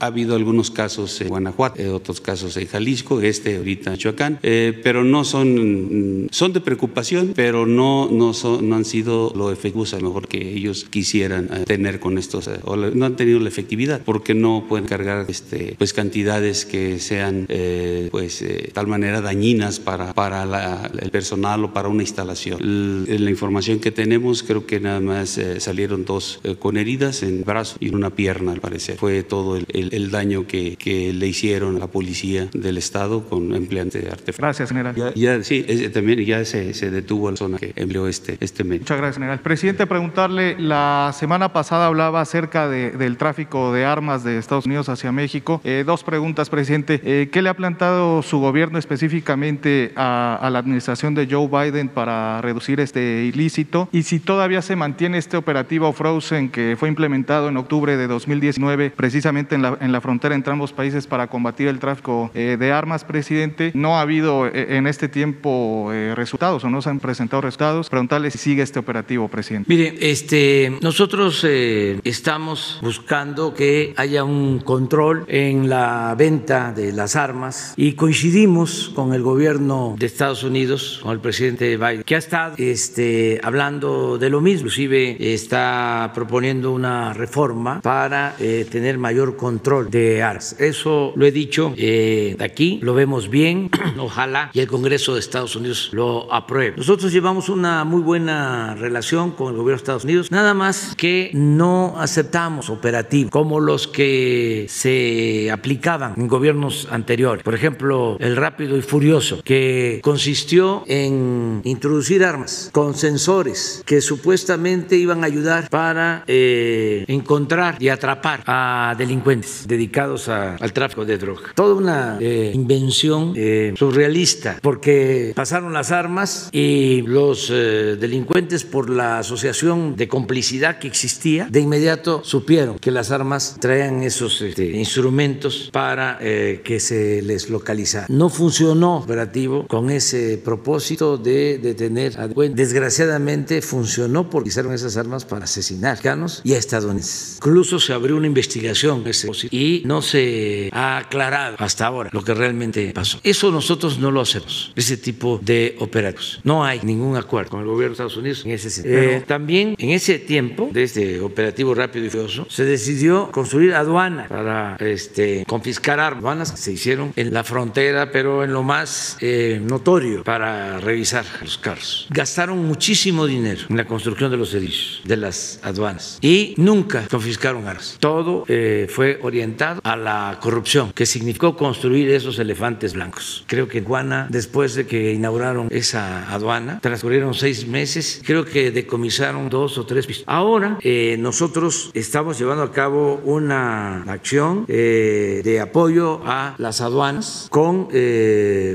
Ha habido algunos casos en Guanajuato, eh, otros casos en Jalisco, este ahorita en Michoacán, eh, pero no son, son de preocupación, pero no, no, son, no han sido lo efectivos a lo mejor que ellos quisieran eh, tener con estos, eh, o no han tenido la efectividad, porque no pueden cargar este, pues cantidades que sean eh, pues de tal manera dañinas para, para la, el personal o para una instalación. El, la información que tenemos, creo que nada más eh, salieron dos eh, con heridas en brazo y en una pierna, al parecer. Fue todo el, el, el daño que, que, le hicieron a la policía del Estado con empleante de artefactos. Gracias, general. Ya, ya sí, es, también ya se, se, detuvo la zona que empleó este, este medio. Muchas gracias, general. Presidente, preguntarle, la semana pasada hablaba acerca de, del tráfico de armas de Estados Unidos hacia México. Eh, dos preguntas, presidente. Eh, ¿Qué le ha plantado su gobierno específicamente a, a, la administración de Joe Biden para reducir este ilícito? Y si todavía se mantiene este operativo Frozen que fue implementado en octubre de 2019 precisamente en la, en la frontera entre ambos países para combatir el tráfico eh, de armas, presidente, no ha habido eh, en este tiempo eh, resultados o no se han presentado resultados. Preguntarle si sigue este operativo, presidente. Mire, este, nosotros eh, estamos buscando que haya un control en la venta de las armas y coincidimos con el gobierno de Estados Unidos, con el presidente Biden, que ha estado este, hablando de lo mismo, inclusive está proponiendo una reforma para eh, tener mayor control de armas. Eso lo he dicho eh, aquí, lo vemos bien Ojalá y el Congreso de Estados Unidos lo apruebe. Nosotros llevamos una muy buena relación con el gobierno de Estados Unidos, nada más que no aceptamos operativos como los que se aplicaban en gobiernos anteriores. Por ejemplo, el rápido y furioso, que consistió en introducir armas con sensores que supuestamente iban a ayudar para eh, encontrar y atrapar a delincuentes dedicados al tráfico de droga. Toda una eh, invención eh, surrealista, porque pasaron las armas y los delincuentes por la asociación de complicidad que existía, de inmediato supieron que las armas traían esos este, instrumentos para que se les localizara. No funcionó operativo con ese propósito de detener a Desgraciadamente funcionó porque usaron esas armas para asesinar mexicanos y a estadounidenses. Incluso se abrió una investigación ese y no se ha aclarado hasta ahora lo que realmente pasó. Eso nosotros no lo hacemos, ese tipo de operativos. No hay ningún acuerdo con el gobierno de Estados Unidos en ese sentido. Eh, también en ese tiempo de este operativo rápido y furioso se decidió construir aduanas para este, confiscar armas. Aduanas que se hicieron en la frontera, pero en lo más eh, notorio para revisar los carros. Gastaron muchísimo dinero en la construcción de los edificios, de las aduanas y nunca confiscaron armas. Todo eh, fue orientado a la corrupción, que significó construir esos elefantes blancos. Creo que Guana, después de que inauguraron esa aduana, transcurrieron seis meses, creo que decomisaron dos o tres Ahora eh, nosotros estamos llevando a cabo una acción eh, de apoyo a las aduanas con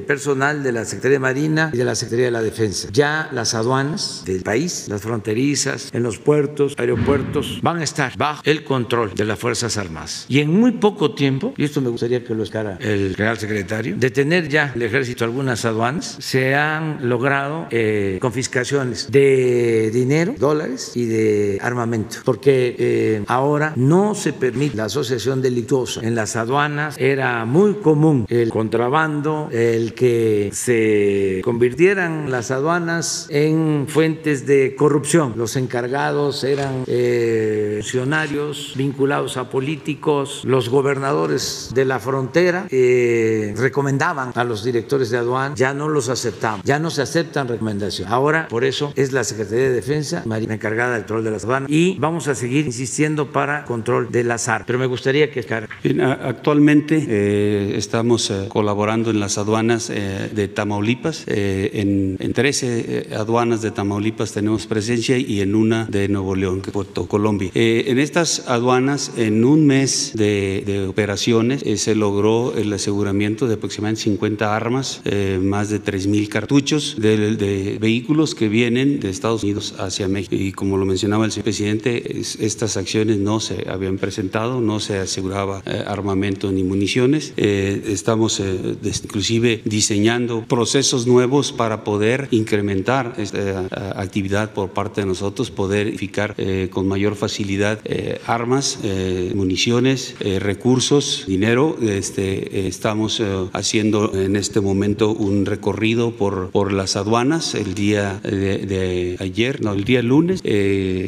personal de la Secretaría de Marina y de la Secretaría de la Defensa. Ya las aduanas del país, las fronterizas, en los puertos, aeropuertos, van a estar bajo el control de las Fuerzas Armadas. Y en muy poco tiempo, y esto me gustaría que lo escara el Real Secretario, de tener ya el ejército algunas aduanas, se han logrado eh, confiscaciones de dinero, dólares y de armamento, porque eh, ahora no se permite la asociación delictuosa. En las aduanas era muy común el contrabando, el que se convirtieran las aduanas en fuentes de corrupción. Los encargados eran eh, funcionarios vinculados a políticos, los gobernadores de la frontera eh, recomendaban a los directores de aduana, ya no los aceptamos, ya no se aceptan recomendaciones. Ahora, por eso es la Secretaría de Defensa, Marina encargada del control de las aduanas, y vamos a seguir insistiendo para control de las armas. Pero me gustaría que... Bien, actualmente eh, estamos colaborando en las aduanas de Tamaulipas, en, en 13 aduanas de Tamaulipas tenemos presencia y en una de Nuevo León, Puerto Colombia. Eh, en estas aduanas, en un mes de, eh, se logró el aseguramiento de aproximadamente 50 armas, eh, más de 3.000 cartuchos de, vehículos que vienen de Estados Unidos hacia México. Y como lo mencionaba el señor presidente, estas acciones no se habían presentado, no se aseguraba armamento ni municiones. estamos inclusive diseñando procesos nuevos para poder incrementar esta actividad por parte de nosotros, poder identificar eh, con mayor facilidad eh, armas, eh, municiones, recursos, dinero. Este, estamos haciendo en este momento un recorrido por, por las aduanas el día de, ayer, no, el día lunes,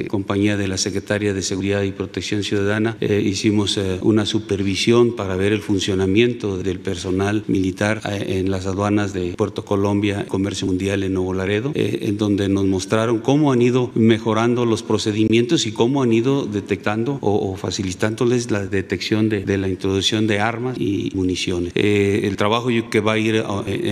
compañía de la Secretaria de Seguridad y Protección Ciudadana, hicimos una supervisión para ver el funcionamiento del personal militar en las aduanas de Puerto Colombia, Comercio Mundial en Nuevo Laredo, en donde nos mostraron cómo han ido mejorando los procedimientos y cómo han ido detectando o, facilitándoles la detección de, la introducción de armas y municiones. Eh, el trabajo que va a ir eh,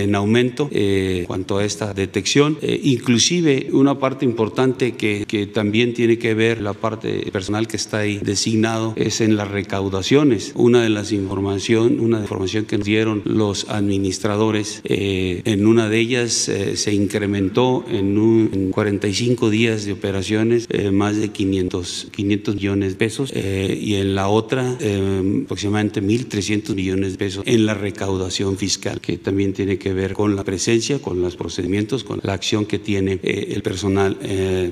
en aumento eh, cuanto a esta detección, inclusive una parte importante que, que, también tiene que ver la parte personal que está ahí designado es en las recaudaciones. Una de las información, una información que nos dieron los administradores, en una de ellas se incrementó en, un, 45 días de operaciones más de 500, 500 millones de pesos eh, y en la otra eh, aproximadamente 1.300 millones de pesos en la recaudación fiscal, que también tiene que ver con la presencia, con los procedimientos, con la acción que tiene eh, el personal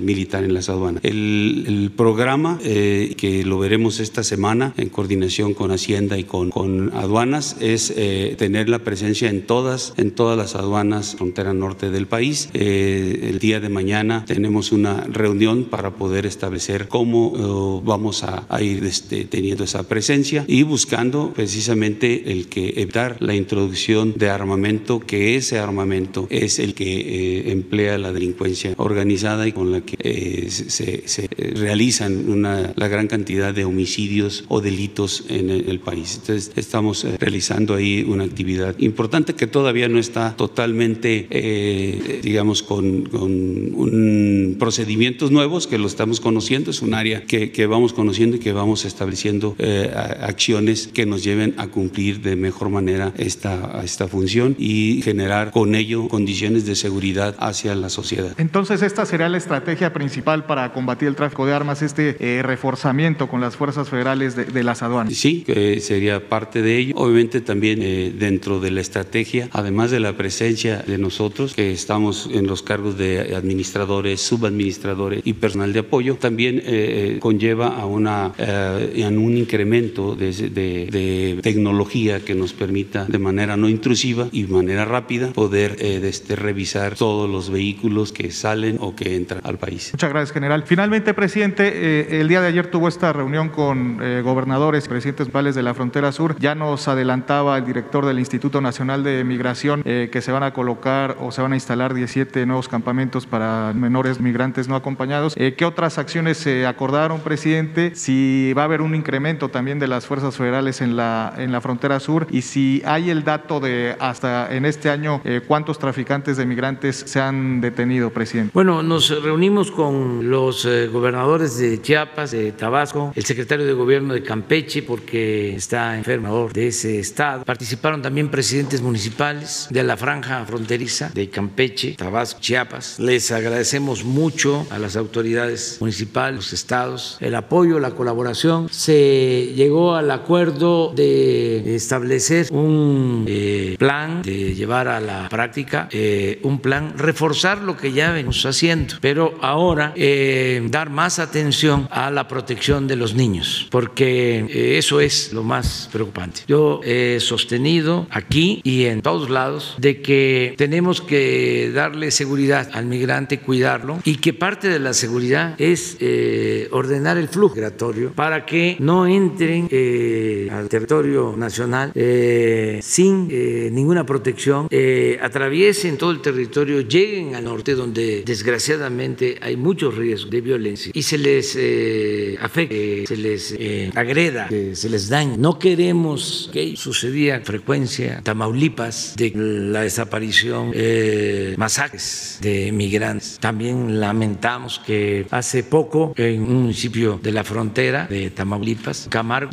militar en las aduanas. El, el programa que lo veremos esta semana en coordinación con Hacienda y con, con aduanas es tener la presencia en todas, en todas las aduanas frontera norte del país. el día de mañana tenemos una reunión para poder establecer cómo eh, vamos a, ir este, teniendo esa presencia y precisamente el que evitar la introducción de armamento, que ese armamento es el que emplea la delincuencia organizada y con la que se, se, realizan una, la gran cantidad de homicidios o delitos en el, país. Entonces, estamos realizando ahí una actividad importante que todavía no está totalmente, digamos, con, un, procedimientos nuevos que lo estamos conociendo. Es un área que vamos conociendo y que vamos estableciendo acciones que nos lleven a cumplir de mejor manera esta, esta función y generar con ello condiciones de seguridad hacia la sociedad. Entonces, esta sería la estrategia principal para combatir el tráfico de armas, este eh, reforzamiento con las fuerzas federales de, las aduanas. Sí, que sería parte de ello. Obviamente también eh, dentro de la estrategia, además de la presencia de nosotros, que estamos en los cargos de administradores, subadministradores y personal de apoyo, también eh, conlleva a, una, a un incremento de, de, tecnología que nos permita de manera no intrusiva y de manera rápida poder este, revisar todos los vehículos que salen o que entran al país. Muchas gracias, general. Finalmente, presidente, eh, el día de ayer tuvo esta reunión con eh, gobernadores presidentes municipales de la frontera sur. Ya nos adelantaba el director del Instituto Nacional de Migración eh, que se van a colocar o se van a instalar 17 nuevos campamentos para menores migrantes no acompañados. ¿Qué otras acciones se acordaron, presidente? Si va a haber un incremento también de las fuerzas federales en la, en la frontera sur y si hay el dato de hasta en este año cuántos traficantes de migrantes se han detenido, presidente. Bueno, nos reunimos con los eh, gobernadores de Chiapas, de Tabasco, el secretario de gobierno de Campeche, porque está enfermo de ese estado. Participaron también presidentes municipales de la franja fronteriza de Campeche, Tabasco, Chiapas. Les agradecemos mucho a las autoridades municipales, los estados, el apoyo, la colaboración. Se llegó al acuerdo de establecer un eh, plan, de llevar a la práctica eh, un plan, reforzar lo que ya venimos haciendo, pero ahora eh, dar más atención a la protección de los niños, porque eh, eso es lo más preocupante. Yo he sostenido aquí y en todos lados de que tenemos que darle seguridad al migrante, cuidarlo y que parte de la seguridad es eh, ordenar el flujo migratorio para que no entren al territorio nacional sin ninguna protección, atraviesen todo el territorio, lleguen al norte donde desgraciadamente hay muchos riesgos de violencia y se les eh, afecte, se les eh, agreda, se les daña. No queremos que sucedía frecuencia Tamaulipas de la desaparición, eh, masacres de migrantes. También lamentamos que hace poco en un municipio de la frontera de Tamaulipas, Camargo,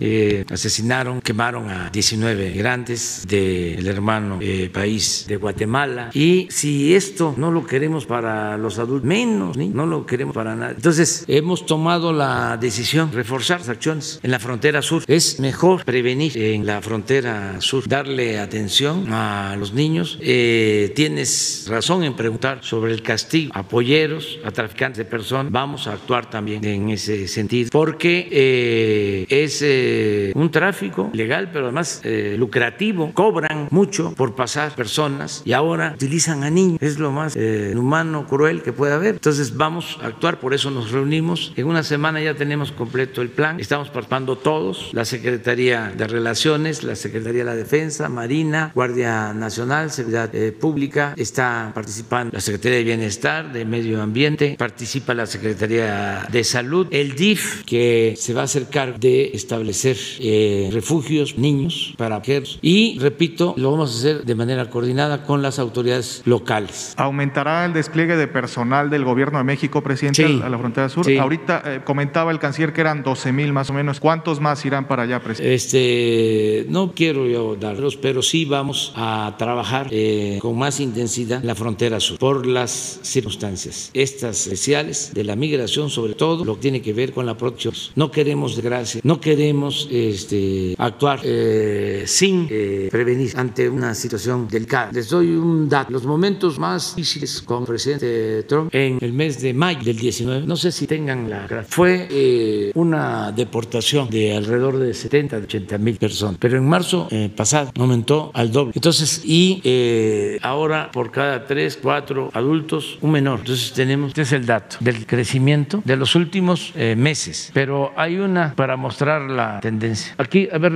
asesinaron, quemaron a 19 migrantes del hermano país de Guatemala. Y si esto no lo queremos para los adultos, menos, no lo queremos para nada. Entonces, hemos tomado la decisión de reforzar las acciones en la frontera sur. Es mejor prevenir en la frontera sur, darle atención a los niños. Eh, tienes razón en preguntar sobre el castigo a polleros, a traficantes de personas. Vamos a actuar también en ese sentido, porque eh, es eh, un tráfico legal, pero además lucrativo. Cobran mucho por pasar personas y ahora utilizan a niños. Es lo más humano, cruel que puede haber. Entonces vamos a actuar, por eso nos reunimos. En una semana ya tenemos completo el plan. Estamos participando todos, la Secretaría de Relaciones, la Secretaría de la Defensa, Marina, Guardia Nacional, Seguridad eh, Pública, está participando la Secretaría de Bienestar, de Medio Ambiente, participa la Secretaría de Salud, el DIF, que se va a hacer cargo de establecer eh, refugios, niños para mujeres. Y repito, lo vamos a hacer de manera coordinada con las autoridades locales. ¿Aumentará el despliegue de personal del gobierno de México, presidente, a la frontera sur? Ahorita eh, comentaba el canciller que eran 12 mil más o menos. ¿Cuántos más irán para allá, presidente? Este, no quiero yo darlos, pero sí vamos a trabajar eh, con más intensidad en la frontera sur por las circunstancias estas especiales de la migración, sobre todo lo que tiene que ver con la protección. No queremos desgracia, no queremos este, actuar eh, sin prevenir ante una situación delicada. Les doy un dato. Los momentos más difíciles con el presidente Trump en el mes de mayo del 19, no sé si tengan la fue eh, una deportación de alrededor de 70, 80 mil personas, pero en marzo eh, pasado aumentó al doble. Entonces, y eh, ahora por cada 3, 4 adultos, un menor. Entonces tenemos, este es el dato del crecimiento de los últimos meses, pero hay una para mostrar la tendencia. Aquí, a ver,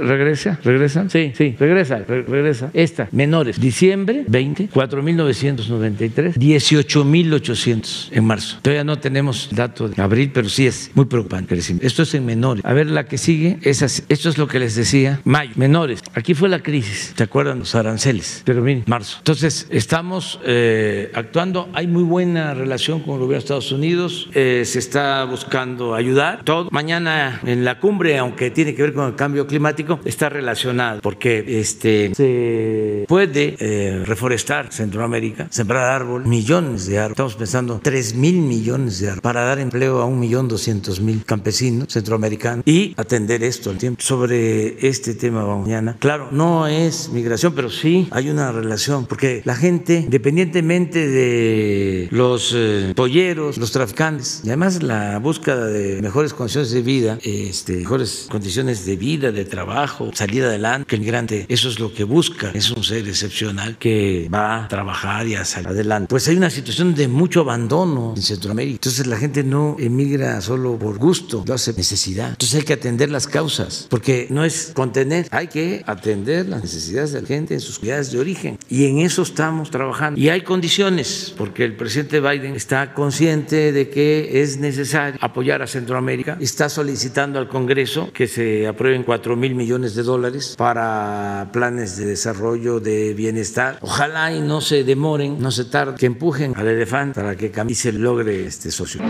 regresa, regresa, sí, sí, regresa, regresa. Esta, menores, diciembre 20, 4.993, 18.800 en marzo. Todavía no tenemos dato de abril, pero sí es muy preocupante. Esto es en menores. A ver, la que sigue es así. Esto es lo que les decía. Mayo, menores. Aquí fue la crisis, ¿se acuerdan? Los aranceles. Pero miren, marzo. Entonces, estamos eh, actuando. Hay muy buena relación con el gobierno de Estados Unidos. Eh, se está buscando ayudar. Todo. Mañana en la cumbre, aunque tiene que ver con el cambio climático, está relacionado porque este, se puede eh, reforestar Centroamérica, sembrar árbol, millones de árboles. Estamos pensando 3 mil millones de árboles para dar empleo a un millón doscientos mil campesinos centroamericanos y atender esto al tiempo. Sobre este tema mañana, claro, no es migración, pero sí hay una relación, porque la gente, independientemente de los eh, polleros, los traficantes, y además la búsqueda de mejores condiciones de vida, este, mejores condiciones de vida, de trabajo, salir adelante, que el migrante, eso es lo que busca, es un ser excepcional que va a trabajar y a salir adelante. Pues hay una situación de mucho abandono en Centroamérica, entonces la gente no emigra solo por gusto, lo hace necesidad. Entonces hay que atender las causas, porque no es contener, hay que atender las necesidades de la gente en sus ciudades de origen. Y en eso estamos trabajando. Y hay condiciones, porque el presidente Biden está consciente de que es necesario apoyar a Centroamérica, está solicitando al Congreso que se aprueben 4 mil millones de dólares para planes de desarrollo de bienestar. Ojalá y no se demoren, no se tarden, que empujen al elefante para que y se logre este socio.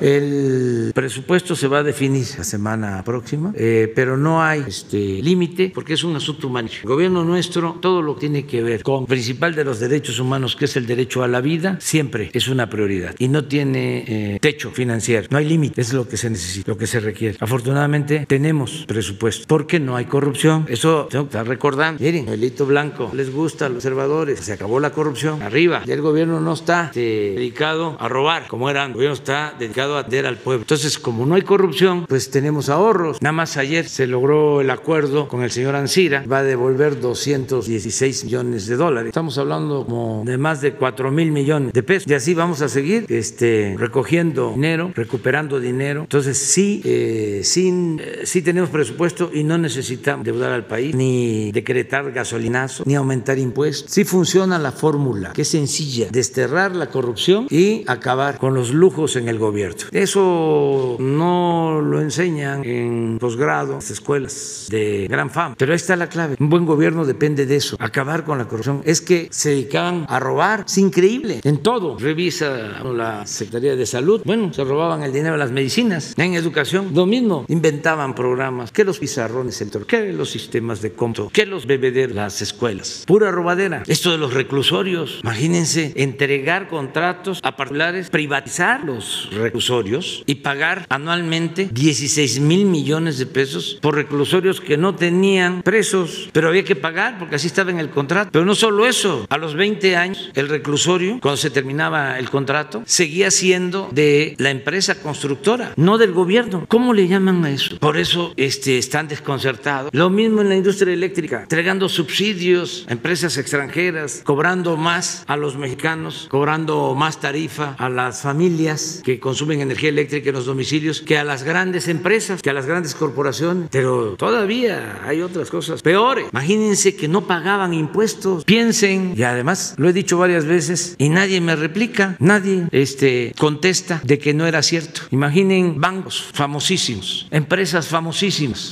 El presupuesto se va a definir la semana próxima, eh, pero no hay este, límite porque es un asunto humano. El gobierno nuestro, todo lo que tiene que ver con principal de los derechos humanos, que es el derecho a la vida, siempre es una prioridad y no tiene eh, techo financiero, no hay límite, es lo que se necesita, lo que se requiere. Afortunadamente tenemos presupuesto porque no hay corrupción. Eso tengo recordando. Miren, el hito blanco les gusta a los observadores, se acabó la corrupción arriba. Ya el gobierno no está este, dedicado a robar como eran, el gobierno está dedicado a atender al pueblo. Entonces, como no hay corrupción, pues tenemos ahorros. Nada más ayer se logró el acuerdo con el señor Ansira, va a devolver 216 millones de dólares. Estamos hablando como de más de 4 mil millones de pesos. Y así vamos a seguir este, recogiendo dinero, recuperando dinero. Entonces, sí, eh, sin, eh, sí tenemos presupuesto y no necesitamos deudar al país, ni decretar gasolinazo, ni aumentar impuestos. Sí funciona la fórmula, que es sencilla, desterrar la corrupción y acabar con los lujos en el gobierno. Eso no lo enseñan en posgrado, las escuelas de gran fama, pero ahí está la clave. Un buen gobierno depende de eso, acabar con la corrupción. Es que se dedicaban a robar, es increíble, en todo. Revisa la Secretaría de Salud, bueno, se robaban el dinero de las medicinas. En educación, lo mismo, inventaban programas, que los pizarrones, que los sistemas de cómputo, que los bebederos, las escuelas. Pura robadera. Esto de los reclusorios, imagínense, entregar contratos a particulares, privatizar los reclusorios y pagar anualmente 16 mil millones de pesos por reclusorios que no tenían presos, pero había que pagar porque así estaba en el contrato. Pero no solo eso, a los 20 años el reclusorio, cuando se terminaba el contrato, seguía siendo de la empresa constructora, no del gobierno. ¿Cómo le llaman a eso? Por eso este, están desconcertados. Lo mismo en la industria eléctrica, entregando subsidios a empresas extranjeras, cobrando más a los mexicanos, cobrando más tarifa a las familias que consumen energía eléctrica en los domicilios que a las grandes empresas, que a las grandes corporaciones. Pero todavía hay otras cosas peores. Imagínense que no pagaban impuestos. Piensen, y además lo he dicho varias veces y nadie me replica, nadie este, contesta de que no era cierto. Imaginen bancos famosísimos, empresas famosísimas,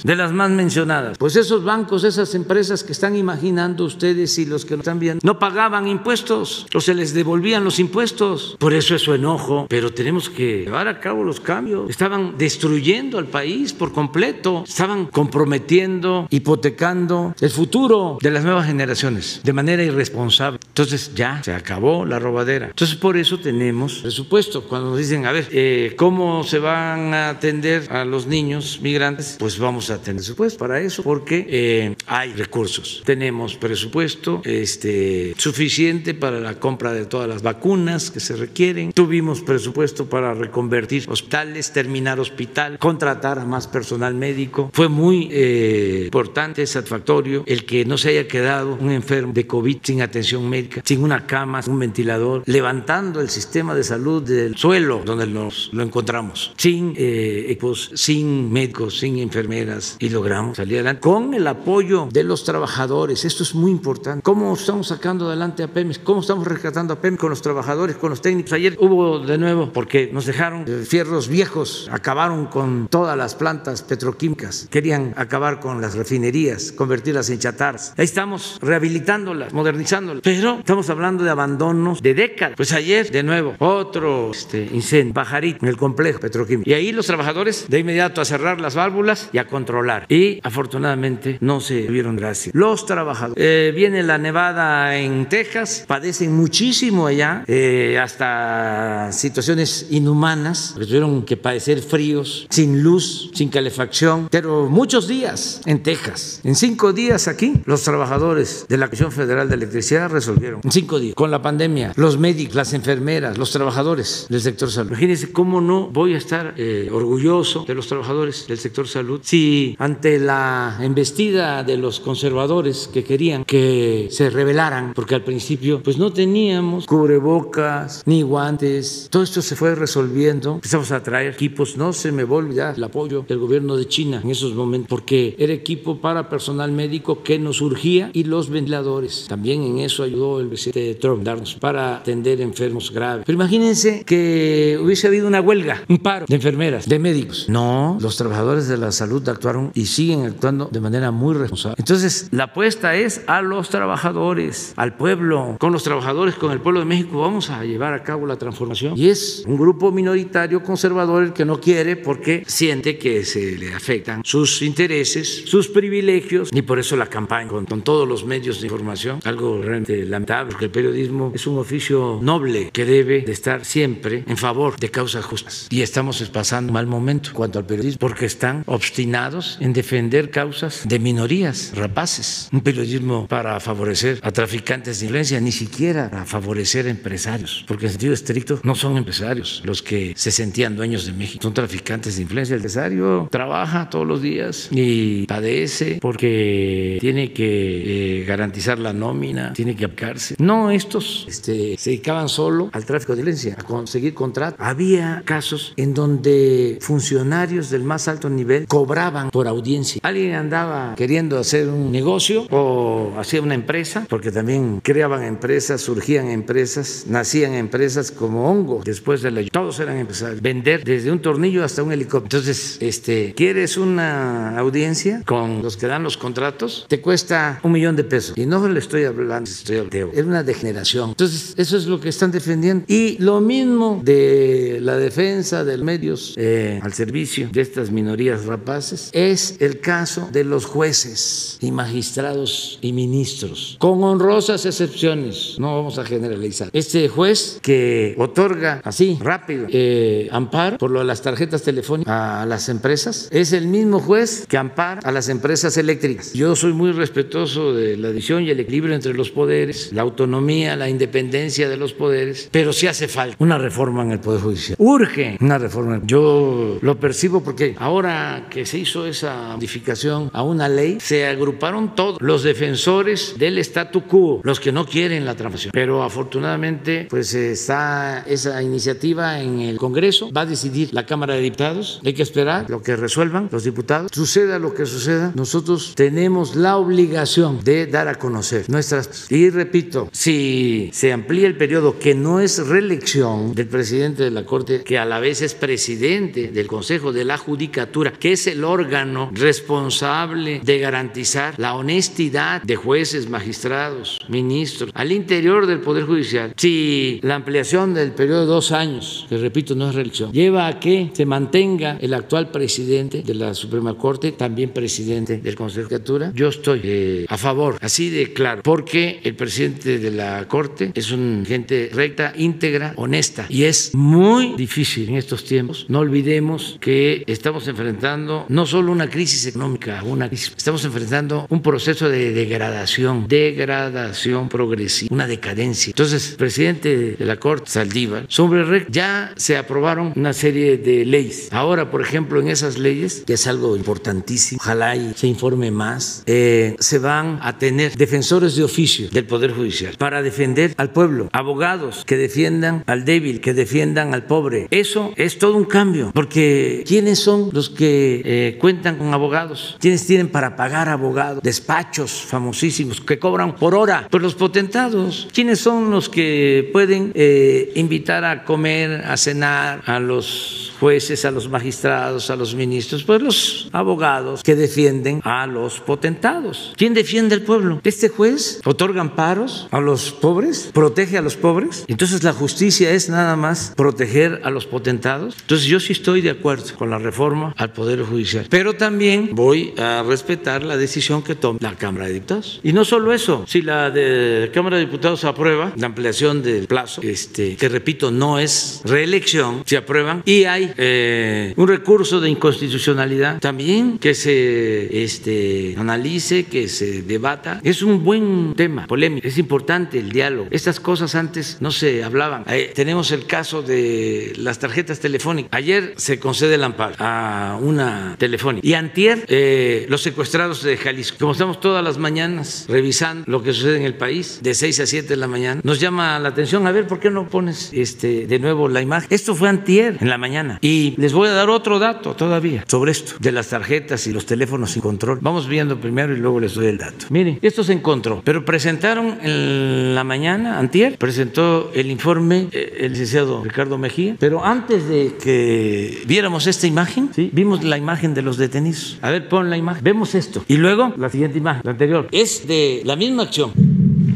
de las más mencionadas. Pues esos bancos, esas empresas que están imaginando ustedes y los que no están viendo, no pagaban impuestos o se les devolvían los impuestos. Por eso es su enojo. Pero tenemos que llevar a cabo los cambios. Estaban destruyendo al país por completo. Estaban comprometiendo, hipotecando el futuro de las nuevas generaciones de manera irresponsable. Entonces ya se acabó la robadera. Entonces por eso tenemos presupuesto. Cuando nos dicen, a ver, eh, ¿cómo se van a atender a los niños migrantes? Pues vamos a tener presupuesto para eso porque eh, hay recursos. Tenemos presupuesto este, suficiente para la compra de todas las vacunas que se requieren. Tuvimos presupuesto para reconvertir hospitales, terminar hospital, contratar a más personal médico. Fue muy eh, importante, satisfactorio, el que no se haya quedado un enfermo de COVID sin atención médica, sin una cama, un ventilador, levantando el sistema de salud del suelo donde nos lo encontramos, sin eh, equipos, sin médicos, sin enfermeras y logramos salir adelante con el apoyo de los trabajadores. Esto es muy importante. ¿Cómo estamos sacando adelante a Pemex? ¿Cómo estamos rescatando a Pemex con los trabajadores, con los técnicos? Ayer hubo de nuevo, porque nos dejaron fierros viejos, acabaron con todas las plantas petroquímicas, querían acabar con las refinerías, convertirlas en chatarras. Ahí estamos rehabilitándolas, modernizándolas, pero estamos hablando de abandonos de décadas. Pues ayer, de nuevo, otro este, incendio, pajarito, en el complejo petroquímico. Y ahí los trabajadores de inmediato a cerrar las válvulas y a controlar. Y afortunadamente no se vieron gracias. Los trabajadores. Eh, viene la nevada en Texas, padecen muchísimo allá, eh, hasta situaciones inhumanas, tuvieron que padecer fríos, sin luz, sin calefacción, pero muchos días en Texas. En cinco días aquí, los trabajadores de la Comisión Federal de Electricidad resolvieron. En cinco días, con la pandemia, los médicos, las enfermeras, los trabajadores del sector salud. Imagínense cómo no voy a estar eh, orgulloso de los trabajadores del sector salud si ante la embestida de los conservadores que querían que se rebelaran, porque al principio pues no teníamos cubrebocas ni guantes, todo esto se fue resolviendo, empezamos a traer equipos, no se me va el apoyo del gobierno de China en esos momentos, porque era equipo para personal médico que nos urgía y los ventiladores. También en eso ayudó el presidente Trump darnos para atender enfermos graves. Pero imagínense que hubiese habido una huelga, un paro de enfermeras, de médicos. No, los trabajadores de la salud actuaron y siguen actuando de manera muy responsable. Entonces, la apuesta es a los trabajadores, al pueblo, con los trabajadores, con el pueblo de México, vamos a llevar a cabo la transformación. Y es un grupo minoritario conservador el que no quiere porque siente que se le afectan sus intereses, sus privilegios, y por eso la campaña con, con todos los medios de información, algo realmente lamentable, porque el periodismo es un oficio noble que debe de estar siempre en favor de causas justas. Y estamos pasando un mal momento en cuanto al periodismo, porque están obstinados en defender causas de minorías, rapaces. Un periodismo para favorecer a traficantes de influencia, ni siquiera para favorecer a empresarios, porque en sentido estricto no son empresarios los que se sentían dueños de México, son traficantes de influencia. El empresario trabaja todos los días y padece porque tiene que eh, garantizar la nómina, tiene que aplicarse. No, estos este, se dedicaban solo al tráfico de violencia, a conseguir contratos. Había casos en donde funcionarios del más alto nivel cobraban por audiencia. Alguien andaba queriendo hacer un negocio o hacía una empresa, porque también creaban empresas, surgían empresas, nacían empresas como hongo después de la todos eran empresarios. Vender desde un tornillo hasta un helicóptero. Entonces, este, ¿quieres una audiencia con los que dan los contratos? Te cuesta un millón de pesos. Y no le estoy hablando, estoy hablando. Es una degeneración. Entonces, eso es lo que están defendiendo. Y lo mismo de la defensa de medios eh, al servicio de estas minorías rapaces es el caso de los jueces y magistrados y ministros, con honrosas excepciones. No vamos a generalizar. Este juez que otorga así, rápido, eh, amparo por lo de las tarjetas telefónicas a las empresas, es el mismo juez que ampara a las empresas eléctricas. Yo soy muy respetuoso de la división y el equilibrio entre los poderes, la autonomía, la independencia de los poderes, pero sí hace falta una reforma en el Poder Judicial. Urge una reforma. Yo lo percibo porque ahora que se hizo esa modificación a una ley, se agruparon todos los defensores del statu quo, los que no quieren la transformación. Pero afortunadamente, pues está esa iniciativa en el Congreso, va a decidir la Cámara de Diputados, hay que esperar lo que resuelvan los diputados. Suceda lo que suceda, nosotros tenemos la obligación de dar a conocer nuestras... Y repito, si se amplía el periodo que no es reelección del presidente de la Corte, que a la vez es presidente del Consejo de la Judicatura, que es el órgano responsable de garantizar la honestidad de jueces, magistrados, ministros, al interior del Poder Judicial, si la ampliación del periodo de dos años, que repito, no es reelección, lleva a que se mantenga el actual presidente de la Suprema Corte, también presidente del Consejo de Judicatura, yo estoy eh, a favor, así de claro, porque el presidente de la Corte es una gente recta, íntegra, honesta, y es muy difícil en estos tiempos. No olvidemos que estamos enfrentando no solo una crisis económica, una crisis, estamos enfrentando un proceso de degradación, degradación progresiva, una decadencia. Entonces, el presidente de la Corte, Saldívar, sobre ya se se aprobaron una serie de leyes. Ahora, por ejemplo, en esas leyes, que es algo importantísimo, ojalá y se informe más, eh, se van a tener defensores de oficio del Poder Judicial para defender al pueblo, abogados que defiendan al débil, que defiendan al pobre. Eso es todo un cambio, porque ¿quiénes son los que eh, cuentan con abogados? ¿Quiénes tienen para pagar abogados? Despachos famosísimos que cobran por hora, pues los potentados. ¿Quiénes son los que pueden eh, invitar a comer, a cenar a los jueces, a los magistrados, a los ministros, pues los abogados que defienden a los potentados. ¿Quién defiende al pueblo? ¿Este juez otorga amparos a los pobres? ¿Protege a los pobres? Entonces la justicia es nada más proteger a los potentados. Entonces yo sí estoy de acuerdo con la reforma al Poder Judicial, pero también voy a respetar la decisión que tome la Cámara de Diputados. Y no solo eso, si la de Cámara de Diputados aprueba la ampliación del plazo, este, que repito, no es reelección, si aprueban, y hay eh, un recurso de inconstitucionalidad también que se este, analice, que se debata. Es un buen tema polémico, es importante el diálogo. Estas cosas antes no se hablaban. Eh, tenemos el caso de las tarjetas telefónicas. Ayer se concede el amparo a una telefónica y antier eh, los secuestrados de Jalisco. Como estamos todas las mañanas revisando lo que sucede en el país, de 6 a 7 de la mañana, nos llama la atención, a ver, ¿por qué no pones este, de nuevo la imagen? Esto fue antier en la mañana. Y les voy a dar otro dato todavía sobre esto, de las tarjetas y los teléfonos sin control. Vamos viendo primero y luego les doy el dato. Miren, esto se encontró, pero presentaron en la mañana, antier, presentó el informe eh, el licenciado Ricardo Mejía, pero antes de que viéramos esta imagen, ¿sí? vimos la imagen de los detenidos. A ver, pon la imagen. Vemos esto. Y luego la siguiente imagen, la anterior, es de la misma acción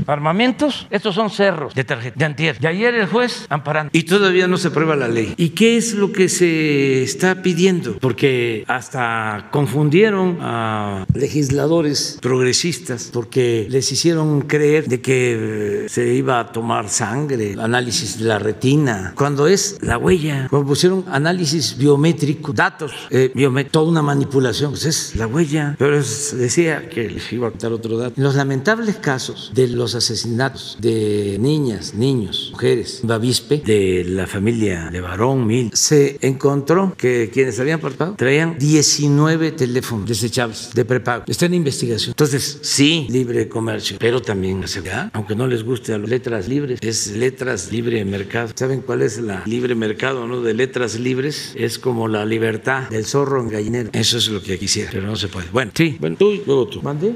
armamentos, estos son cerros de tarjeta, de antier. Y ayer el juez amparando. Y todavía no se aprueba la ley. ¿Y qué es lo que se está pidiendo? Porque hasta confundieron a legisladores progresistas porque les hicieron creer de que eh, se iba a tomar sangre, análisis de la retina, cuando es la huella. Cuando pusieron análisis biométrico, datos eh, biométricos, toda una manipulación, pues es la huella. Pero decía que les iba a quitar otro dato. los lamentables casos de los asesinatos de niñas, niños, mujeres, Bavispe, de la familia de Barón Mil, se encontró que quienes habían participado traían 19 teléfonos desechables de prepago. Está en investigación. Entonces, sí, libre comercio, pero también la seguridad, aunque no les guste a las letras libres, es letras libre mercado. ¿Saben cuál es la libre mercado, no? De letras libres es como la libertad del zorro en gallinero. Eso es lo que quisiera, pero no se puede. Bueno, sí, bueno, tú y luego tú. ¿Mande?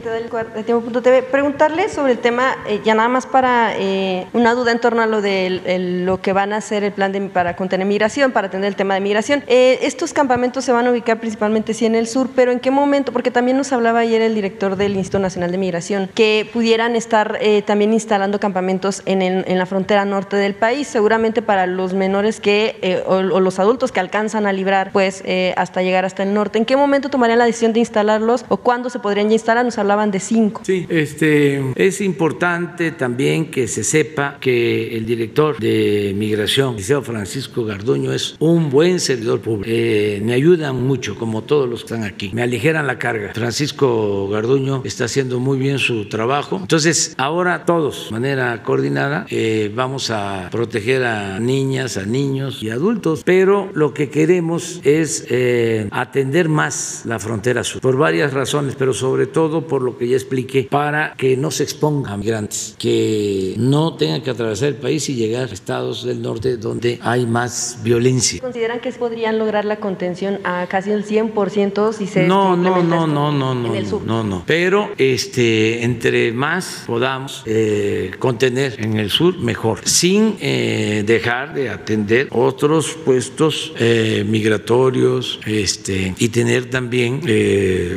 Preguntarle sobre el tema eh, ya nada más para eh, una duda en torno a lo de lo que van a hacer el plan de, para contener migración, para atender el tema de migración. Eh, estos campamentos se van a ubicar principalmente sí en el sur, pero ¿en qué momento? Porque también nos hablaba ayer el director del Instituto Nacional de Migración, que pudieran estar también instalando campamentos en, en, la frontera norte del país, seguramente para los menores que, o, o, los adultos que alcanzan a librar, pues hasta llegar hasta el norte. ¿En qué momento tomarían la decisión de instalarlos o cuándo se podrían ya instalar? Nos hablaban de cinco. Sí, este, es importante también que se sepa que el director de migración, Liceo Francisco Garduño, es un buen servidor público. Eh, me ayudan mucho, como todos los que están aquí. Me aligeran la carga. Francisco Garduño está haciendo muy bien su trabajo. Entonces, ahora todos, de manera coordinada, eh, vamos a proteger a niñas, a niños y adultos, pero lo que queremos es eh, atender más la frontera sur, por varias razones, pero sobre todo por lo que ya expliqué, para que no se expongan migrantes que no tengan que atravesar el país y llegar a estados del norte donde hay más violencia. ¿Consideran que podrían lograr la contención a casi el 100% si se No, no, no, no, no, no, no, no. Pero este, entre más podamos eh, contener en el sur, mejor, sin eh, dejar de atender otros puestos eh, migratorios este, y tener también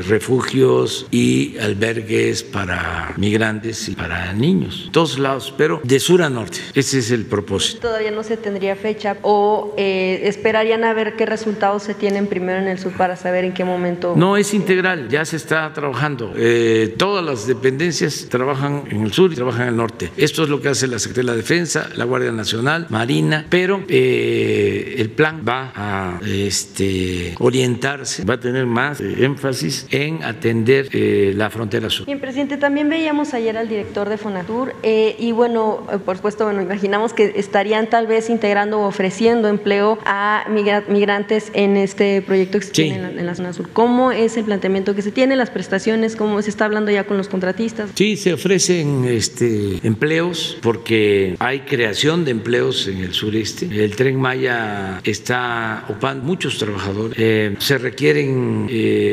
refugios y albergues para migrantes y para niños, todos lados, pero de sur a norte. Ese es el propósito. Todavía no se tendría fecha o eh, esperarían a ver qué resultados se tienen primero en el sur para saber en qué momento. No, es integral, ya se está trabajando. Eh, todas las dependencias trabajan en el sur y trabajan en el norte. Esto es lo que hace la Secretaría de la Defensa, la Guardia Nacional, Marina, pero eh, el plan va a este, orientarse, va a tener más énfasis en atender la frontera sur. Bien, presidente, también veíamos ayer al director de UNASUR. Eh, y bueno, eh, por supuesto, bueno, imaginamos que estarían tal vez integrando o ofreciendo empleo a migrantes en este proyecto que se tiene en la, zona sur. ¿Cómo es el planteamiento que se tiene, las prestaciones, cómo se está hablando ya con los contratistas? Sí, se ofrecen este, empleos porque hay creación de empleos en el sureste. El tren Maya está ocupando muchos trabajadores. Eh, se requieren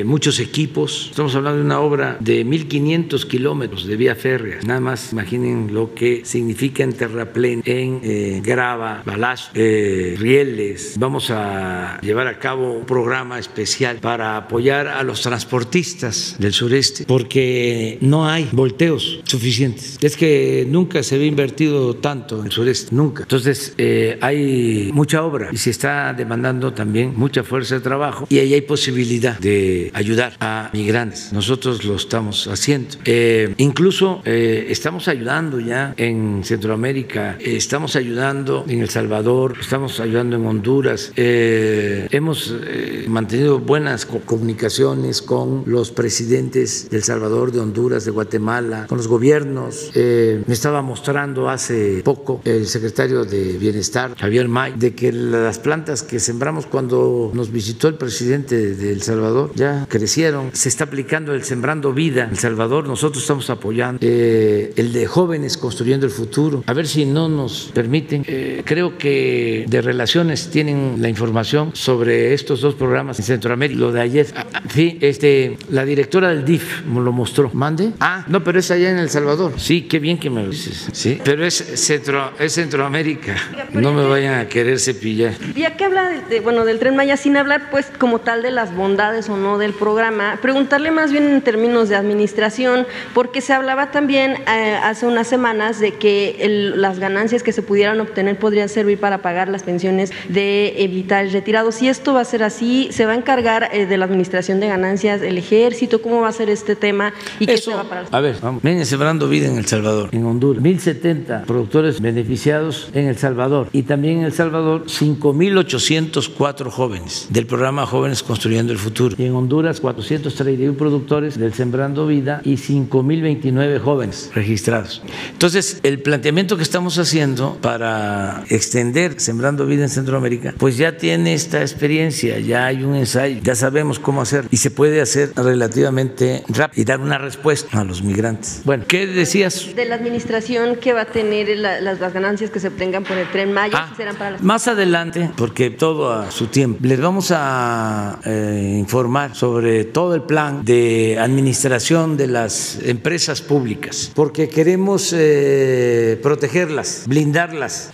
muchos equipos. Estamos hablando de una obra de 1.500 kilómetros de vía férrea. Nada más imaginen lo que significa en terraplén, en eh, grava, balazo, eh, rieles. Vamos a llevar a cabo un programa especial para apoyar a los transportistas del sureste porque no hay volteos suficientes. Es que nunca se había invertido tanto en el sureste, nunca. Entonces eh, hay mucha obra y se está demandando también mucha fuerza de trabajo y ahí hay posibilidad de ayudar a migrantes. Nosotros lo estamos haciendo. Eh, incluso eh, estamos ayudando ya en Centroamérica, eh, estamos ayudando en El Salvador, estamos ayudando en Honduras. hemos mantenido buenas comunicaciones con los presidentes de El Salvador, de Honduras, de Guatemala, con los gobiernos. me estaba mostrando hace poco el secretario de Bienestar, Javier May, de que las plantas que sembramos cuando nos visitó el presidente de El Salvador ya crecieron. Se está aplicando el Sembrando Vida El Salvador. Nosotros estamos apoyando eh, el de jóvenes construyendo el futuro. A ver si no nos permiten. Eh, creo que de relaciones tienen la información sobre estos dos programas en Centroamérica. Lo de ayer. Ah, ah, sí, este, la directora del DIF me lo mostró. ¿Mande? Ah, no, pero es allá en El Salvador. Sí, qué bien que me lo dices. Sí, pero es, Centro, es Centroamérica. No me vayan a querer cepillar. Ya que habla de, bueno, del Tren Maya, sin hablar pues como tal de las bondades o no del programa, preguntarle más bien en términos de administración, porque se hablaba también eh, hace unas semanas de que las ganancias que se pudieran obtener podrían servir para pagar las pensiones de vitales retirados. Si esto va a ser así, ¿se va a encargar eh, de la administración de ganancias el ejército? ¿Cómo va a ser este tema? ¿Y qué se va para A ver, vamos. Vienen sembrando vida en El Salvador, en Honduras. 1.070 productores beneficiados en El Salvador. Y también en El Salvador, 5.804 jóvenes del programa Jóvenes Construyendo el Futuro. Y en Honduras, 431 productores del Sembrando Vida y 5.029 jóvenes registrados. Entonces, el planteamiento que estamos haciendo para extender Sembrando Vida en Centroamérica, pues ya tiene esta experiencia, ya hay un ensayo, ya sabemos cómo hacer y se puede hacer relativamente rápido y dar una respuesta a los migrantes. Bueno, ¿qué decías? De la administración que va a tener las, ganancias que se obtengan por el tren Maya, ah, serán para Más adelante, porque todo a su tiempo, les vamos a eh, informar sobre todo el plan de administración de las empresas públicas, porque queremos eh, protegerlas, blindarlas.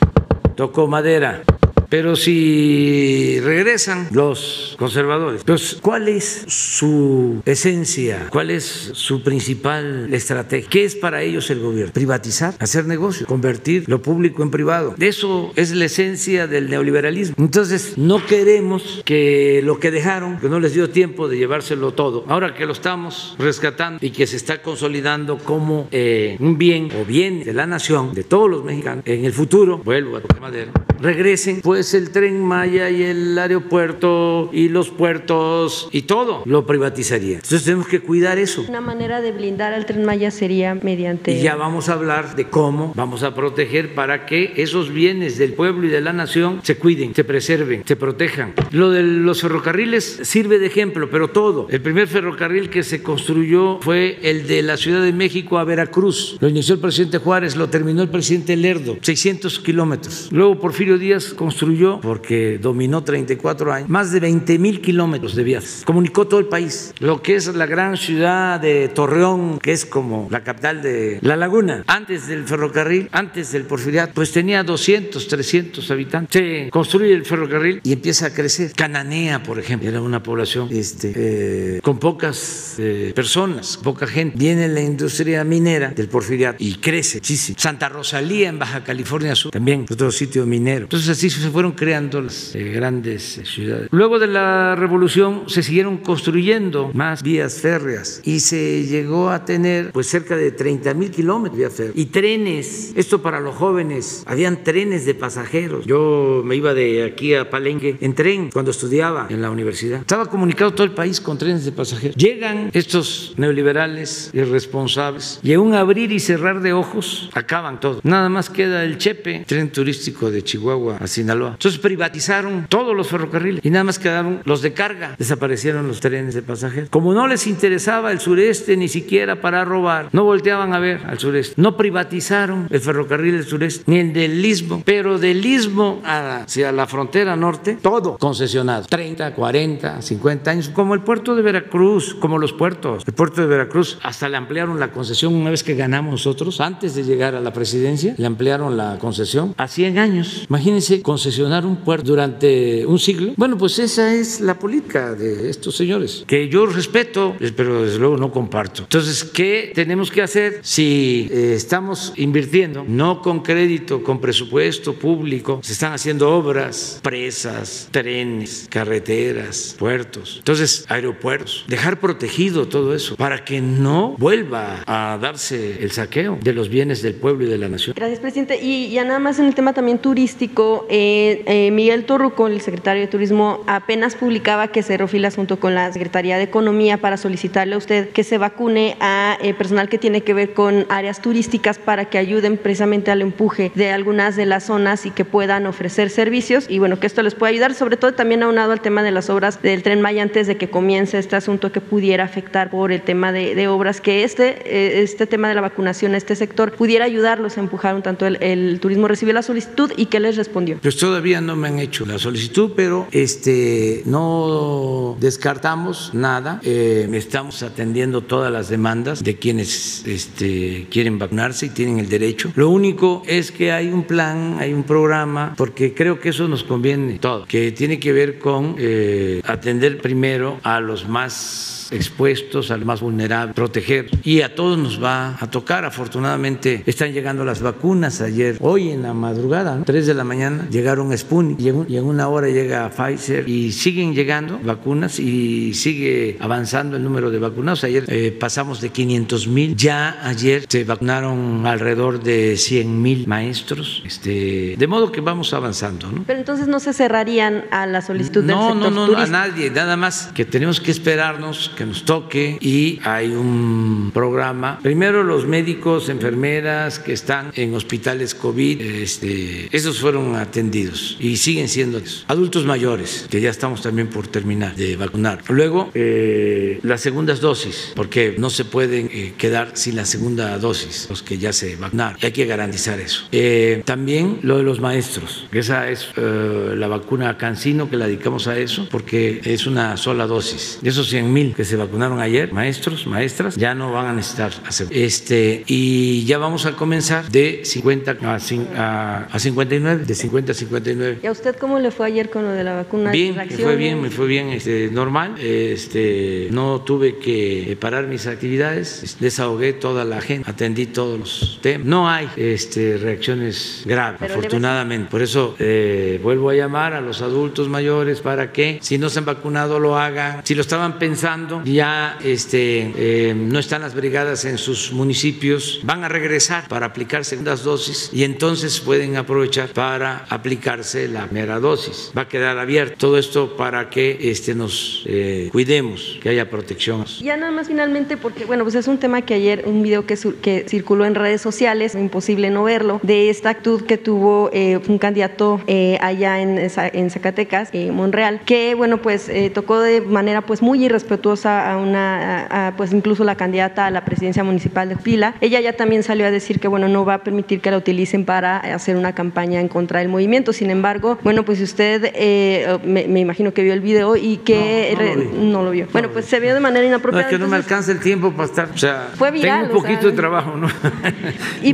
Tocó madera. Pero si regresan los conservadores, pues ¿cuál es su esencia? ¿Cuál es su principal estrategia? ¿Qué es para ellos el gobierno? Privatizar, hacer negocio, convertir lo público en privado. Eso es la esencia del neoliberalismo. Entonces, no queremos que lo que dejaron, que no les dio tiempo de llevárselo todo, ahora que lo estamos rescatando y que se está consolidando como eh, un bien o bien de la nación, de todos los mexicanos, en el futuro, vuelvo a tocar madera, regresen, pues es el tren Maya y el aeropuerto y los puertos y todo lo privatizaría. Entonces tenemos que cuidar eso. Una manera de blindar al tren Maya sería mediante... Y ya vamos a hablar de cómo vamos a proteger para que esos bienes del pueblo y de la nación se cuiden, se preserven, se protejan. Lo de los ferrocarriles sirve de ejemplo, pero todo. El primer ferrocarril que se construyó fue el de la Ciudad de México a Veracruz. Lo inició el presidente Juárez, lo terminó el presidente Lerdo, 600 kilómetros. Luego Porfirio Díaz construyó porque dominó 34 años, más de 20 mil kilómetros de vías. Comunicó todo el país. Lo que es la gran ciudad de Torreón, que es como la capital de La Laguna, antes del ferrocarril, antes del porfiriato, pues tenía 200, 300 habitantes. Se construye el ferrocarril y empieza a crecer. Cananea, por ejemplo, era una población este, eh, con pocas eh, personas, poca gente. Viene la industria minera del porfiriato y crece muchísimo. Santa Rosalía en Baja California Sur, también otro sitio minero primero. Entonces así se fueron creando las eh, grandes ciudades. Luego de la revolución se siguieron construyendo más vías férreas y se llegó a tener pues cerca de 30 mil kilómetros de vías férreas y trenes. Esto para los jóvenes. Habían trenes de pasajeros. Yo me iba de aquí a Palenque en tren cuando estudiaba en la universidad. Estaba comunicado todo el país con trenes de pasajeros. Llegan estos neoliberales irresponsables y en un abrir y cerrar de ojos acaban todo. Nada más queda el Chepe, tren turístico de Chihuahua a Sinaloa. Entonces privatizaron todos los ferrocarriles y nada más quedaron los de carga. Desaparecieron los trenes de pasajeros. Como no les interesaba el sureste ni siquiera para robar, no volteaban a ver al sureste. No privatizaron el ferrocarril del sureste ni el del istmo, pero del istmo hacia la frontera norte, todo concesionado. 30, 40, 50 años, como el puerto de Veracruz, como los puertos. El puerto de Veracruz hasta le ampliaron la concesión una vez que ganamos nosotros, antes de llegar a la presidencia, le ampliaron la concesión a 100 años. Imagínense concesionar un puerto durante un siglo. Bueno, pues esa es la política de estos señores, que yo respeto, pero desde luego no comparto. Entonces, ¿qué tenemos que hacer si eh, estamos invirtiendo, no con crédito, con presupuesto público, se están haciendo obras, presas, trenes, carreteras, puertos, entonces aeropuertos, dejar protegido todo eso para que no vuelva a darse el saqueo de los bienes del pueblo y de la nación. Gracias, presidente. Y ya nada más en el tema también turístico, eh, eh, Miguel Torruco, el secretario de Turismo, apenas publicaba que cerró filas junto con la Secretaría de Economía para solicitarle a usted que se vacune a eh, personal que tiene que ver con áreas turísticas para que ayuden precisamente al empuje de algunas de las zonas y que puedan ofrecer servicios y bueno, que esto les pueda ayudar, sobre todo también aunado al tema de las obras del Tren Maya antes de que comience este asunto que pudiera afectar por el tema de, obras, que este, este tema de la vacunación, este sector, pudiera ayudarlos a empujar un tanto el, turismo. Recibió la solicitud y ¿qué les respondió? Pues todavía no me han hecho la solicitud, pero este, no descartamos nada. Eh, estamos atendiendo todas las demandas de quienes este, quieren vacunarse y tienen el derecho. Lo único es que hay un plan, hay un programa, porque creo que eso nos conviene todo, que tiene que ver con eh, atender primero a los más expuestos, al más vulnerable, proteger. Y a todos nos va a tocar. Afortunadamente están llegando las vacunas. Ayer, hoy en la madrugada, 3 de la mañana, llegaron Sputnik y en una hora llega Pfizer y siguen llegando vacunas y sigue avanzando el número de vacunados. Ayer eh, pasamos de 500 mil, ya ayer se vacunaron alrededor de 100 mil maestros, este, de modo que vamos avanzando. ¿no? Pero entonces no se cerrarían a la solicitud del sector No, no, no, a nadie, nada más que tenemos que esperarnos que nos toque y hay un programa. Primero los médicos, enfermeras que están en hospitales COVID, este, esos fueron atendidos y siguen siendo adultos mayores, que ya estamos también por terminar de vacunar. Luego eh, las segundas dosis, porque no se pueden eh, quedar sin la segunda dosis los que ya se vacunaron. hay que garantizar eso. Eh, también lo de los maestros, esa es la vacuna Cancino que la dedicamos a eso, porque es una sola dosis. De esos 100 mil que se vacunaron ayer, maestros, maestras, ya no van a necesitar hacer. Este, y ya vamos a comenzar de 50 a, a, 59, de 50 a 59. ¿Y a usted cómo le fue ayer con lo de la vacuna? Bien, me fue bien, me fue bien, este, normal. Este, no tuve que parar mis actividades, desahogué toda la gente, atendí todos los temas. No hay este, reacciones graves, afortunadamente. Por eso eh, vuelvo a llamar a los adultos mayores para que si no se han vacunado lo hagan. Si lo estaban pensando, ya este, eh, no están las brigadas en sus municipios, van a regresar para aplicar segundas dosis y entonces pueden aprovechar para aplicarse la primera dosis. Va a quedar abierto todo esto para que este, nos eh, cuidemos, que haya protección. Ya nada más finalmente, porque bueno, pues es un tema que ayer, un video que, que circuló en redes sociales, imposible no verlo, de esta actitud que tuvo eh, un candidato allá en, en Zacatecas, Monreal, que bueno, pues tocó de manera pues muy irrespetuosa a una, pues incluso la candidata a la presidencia municipal de Pila, ella ya también salió a decir que bueno, no va a permitir que la utilicen para hacer una campaña en contra del movimiento. Sin embargo, bueno, pues usted eh, me, imagino que vio el video y que no, lo, vio. Bueno, pues se vio de manera inapropiada. No, es que no me alcanza el tiempo para estar. O sea, fue viral. Tengo un poquito de trabajo, ¿no? y,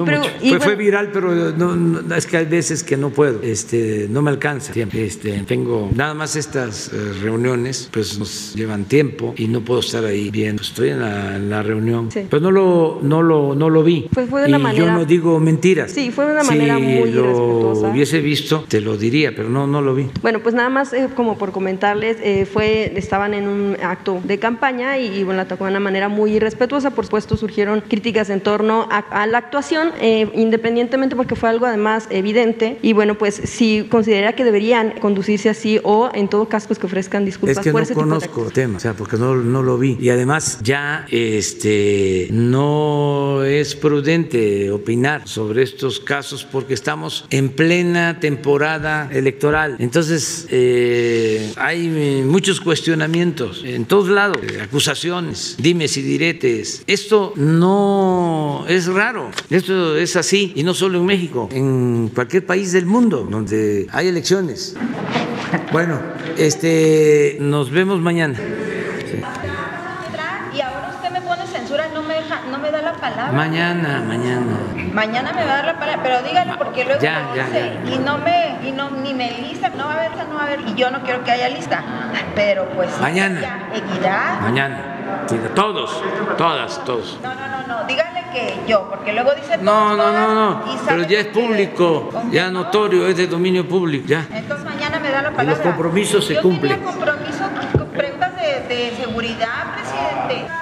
fue, viral, pero no, es que hay veces que no puedo. Este, no me alcanza. Este, tengo nada más estas eh, reuniones, pues nos llevan tiempo y no no puedo estar ahí viendo. Estoy en la, en la reunión. Sí. Pero no lo, no lo, no lo vi. Pues fue de una y manera- yo no digo mentiras. Sí, fue de una manera si muy lo hubiese visto, te lo diría, pero no, no lo vi. Bueno, pues nada más eh, como por comentarles, eh, fue, estaban en un acto de campaña y, y, bueno, la tocó de una manera muy irrespetuosa. Por supuesto, surgieron críticas en torno a, a la actuación, eh, independientemente porque fue algo además evidente. Y bueno, pues si considera que deberían conducirse así o en todo caso pues que ofrezcan disculpas Es que por no ese tipo de conozco el tema, o sea, porque no, no lo vi. Y además ya este, no es prudente opinar sobre estos casos porque estamos en plena temporada electoral. Entonces eh, hay muchos cuestionamientos en todos lados, eh, acusaciones, dimes y diretes. Esto no es raro, esto es así y no solo en México, en cualquier país del mundo donde hay elecciones. Bueno, este, nos vemos mañana. Mañana, mañana. Mañana me va a dar la palabra, pero dígale porque luego Ya, me dice, ya. y no me, y no, ni me lista, no va a haber, no va a haber, y yo no quiero que haya lista, pero pues Mañana. equidad. Mañana. Todos, todas, todos. No, no, no, no, dígale que yo, porque luego dice No, no, no, no. Pero ya es público, ¿Con ya notorio, es de dominio público, ya. Entonces mañana me da la palabra. los compromisos se yo cumplen. Tenía compromiso con preguntas de, de seguridad, presidente.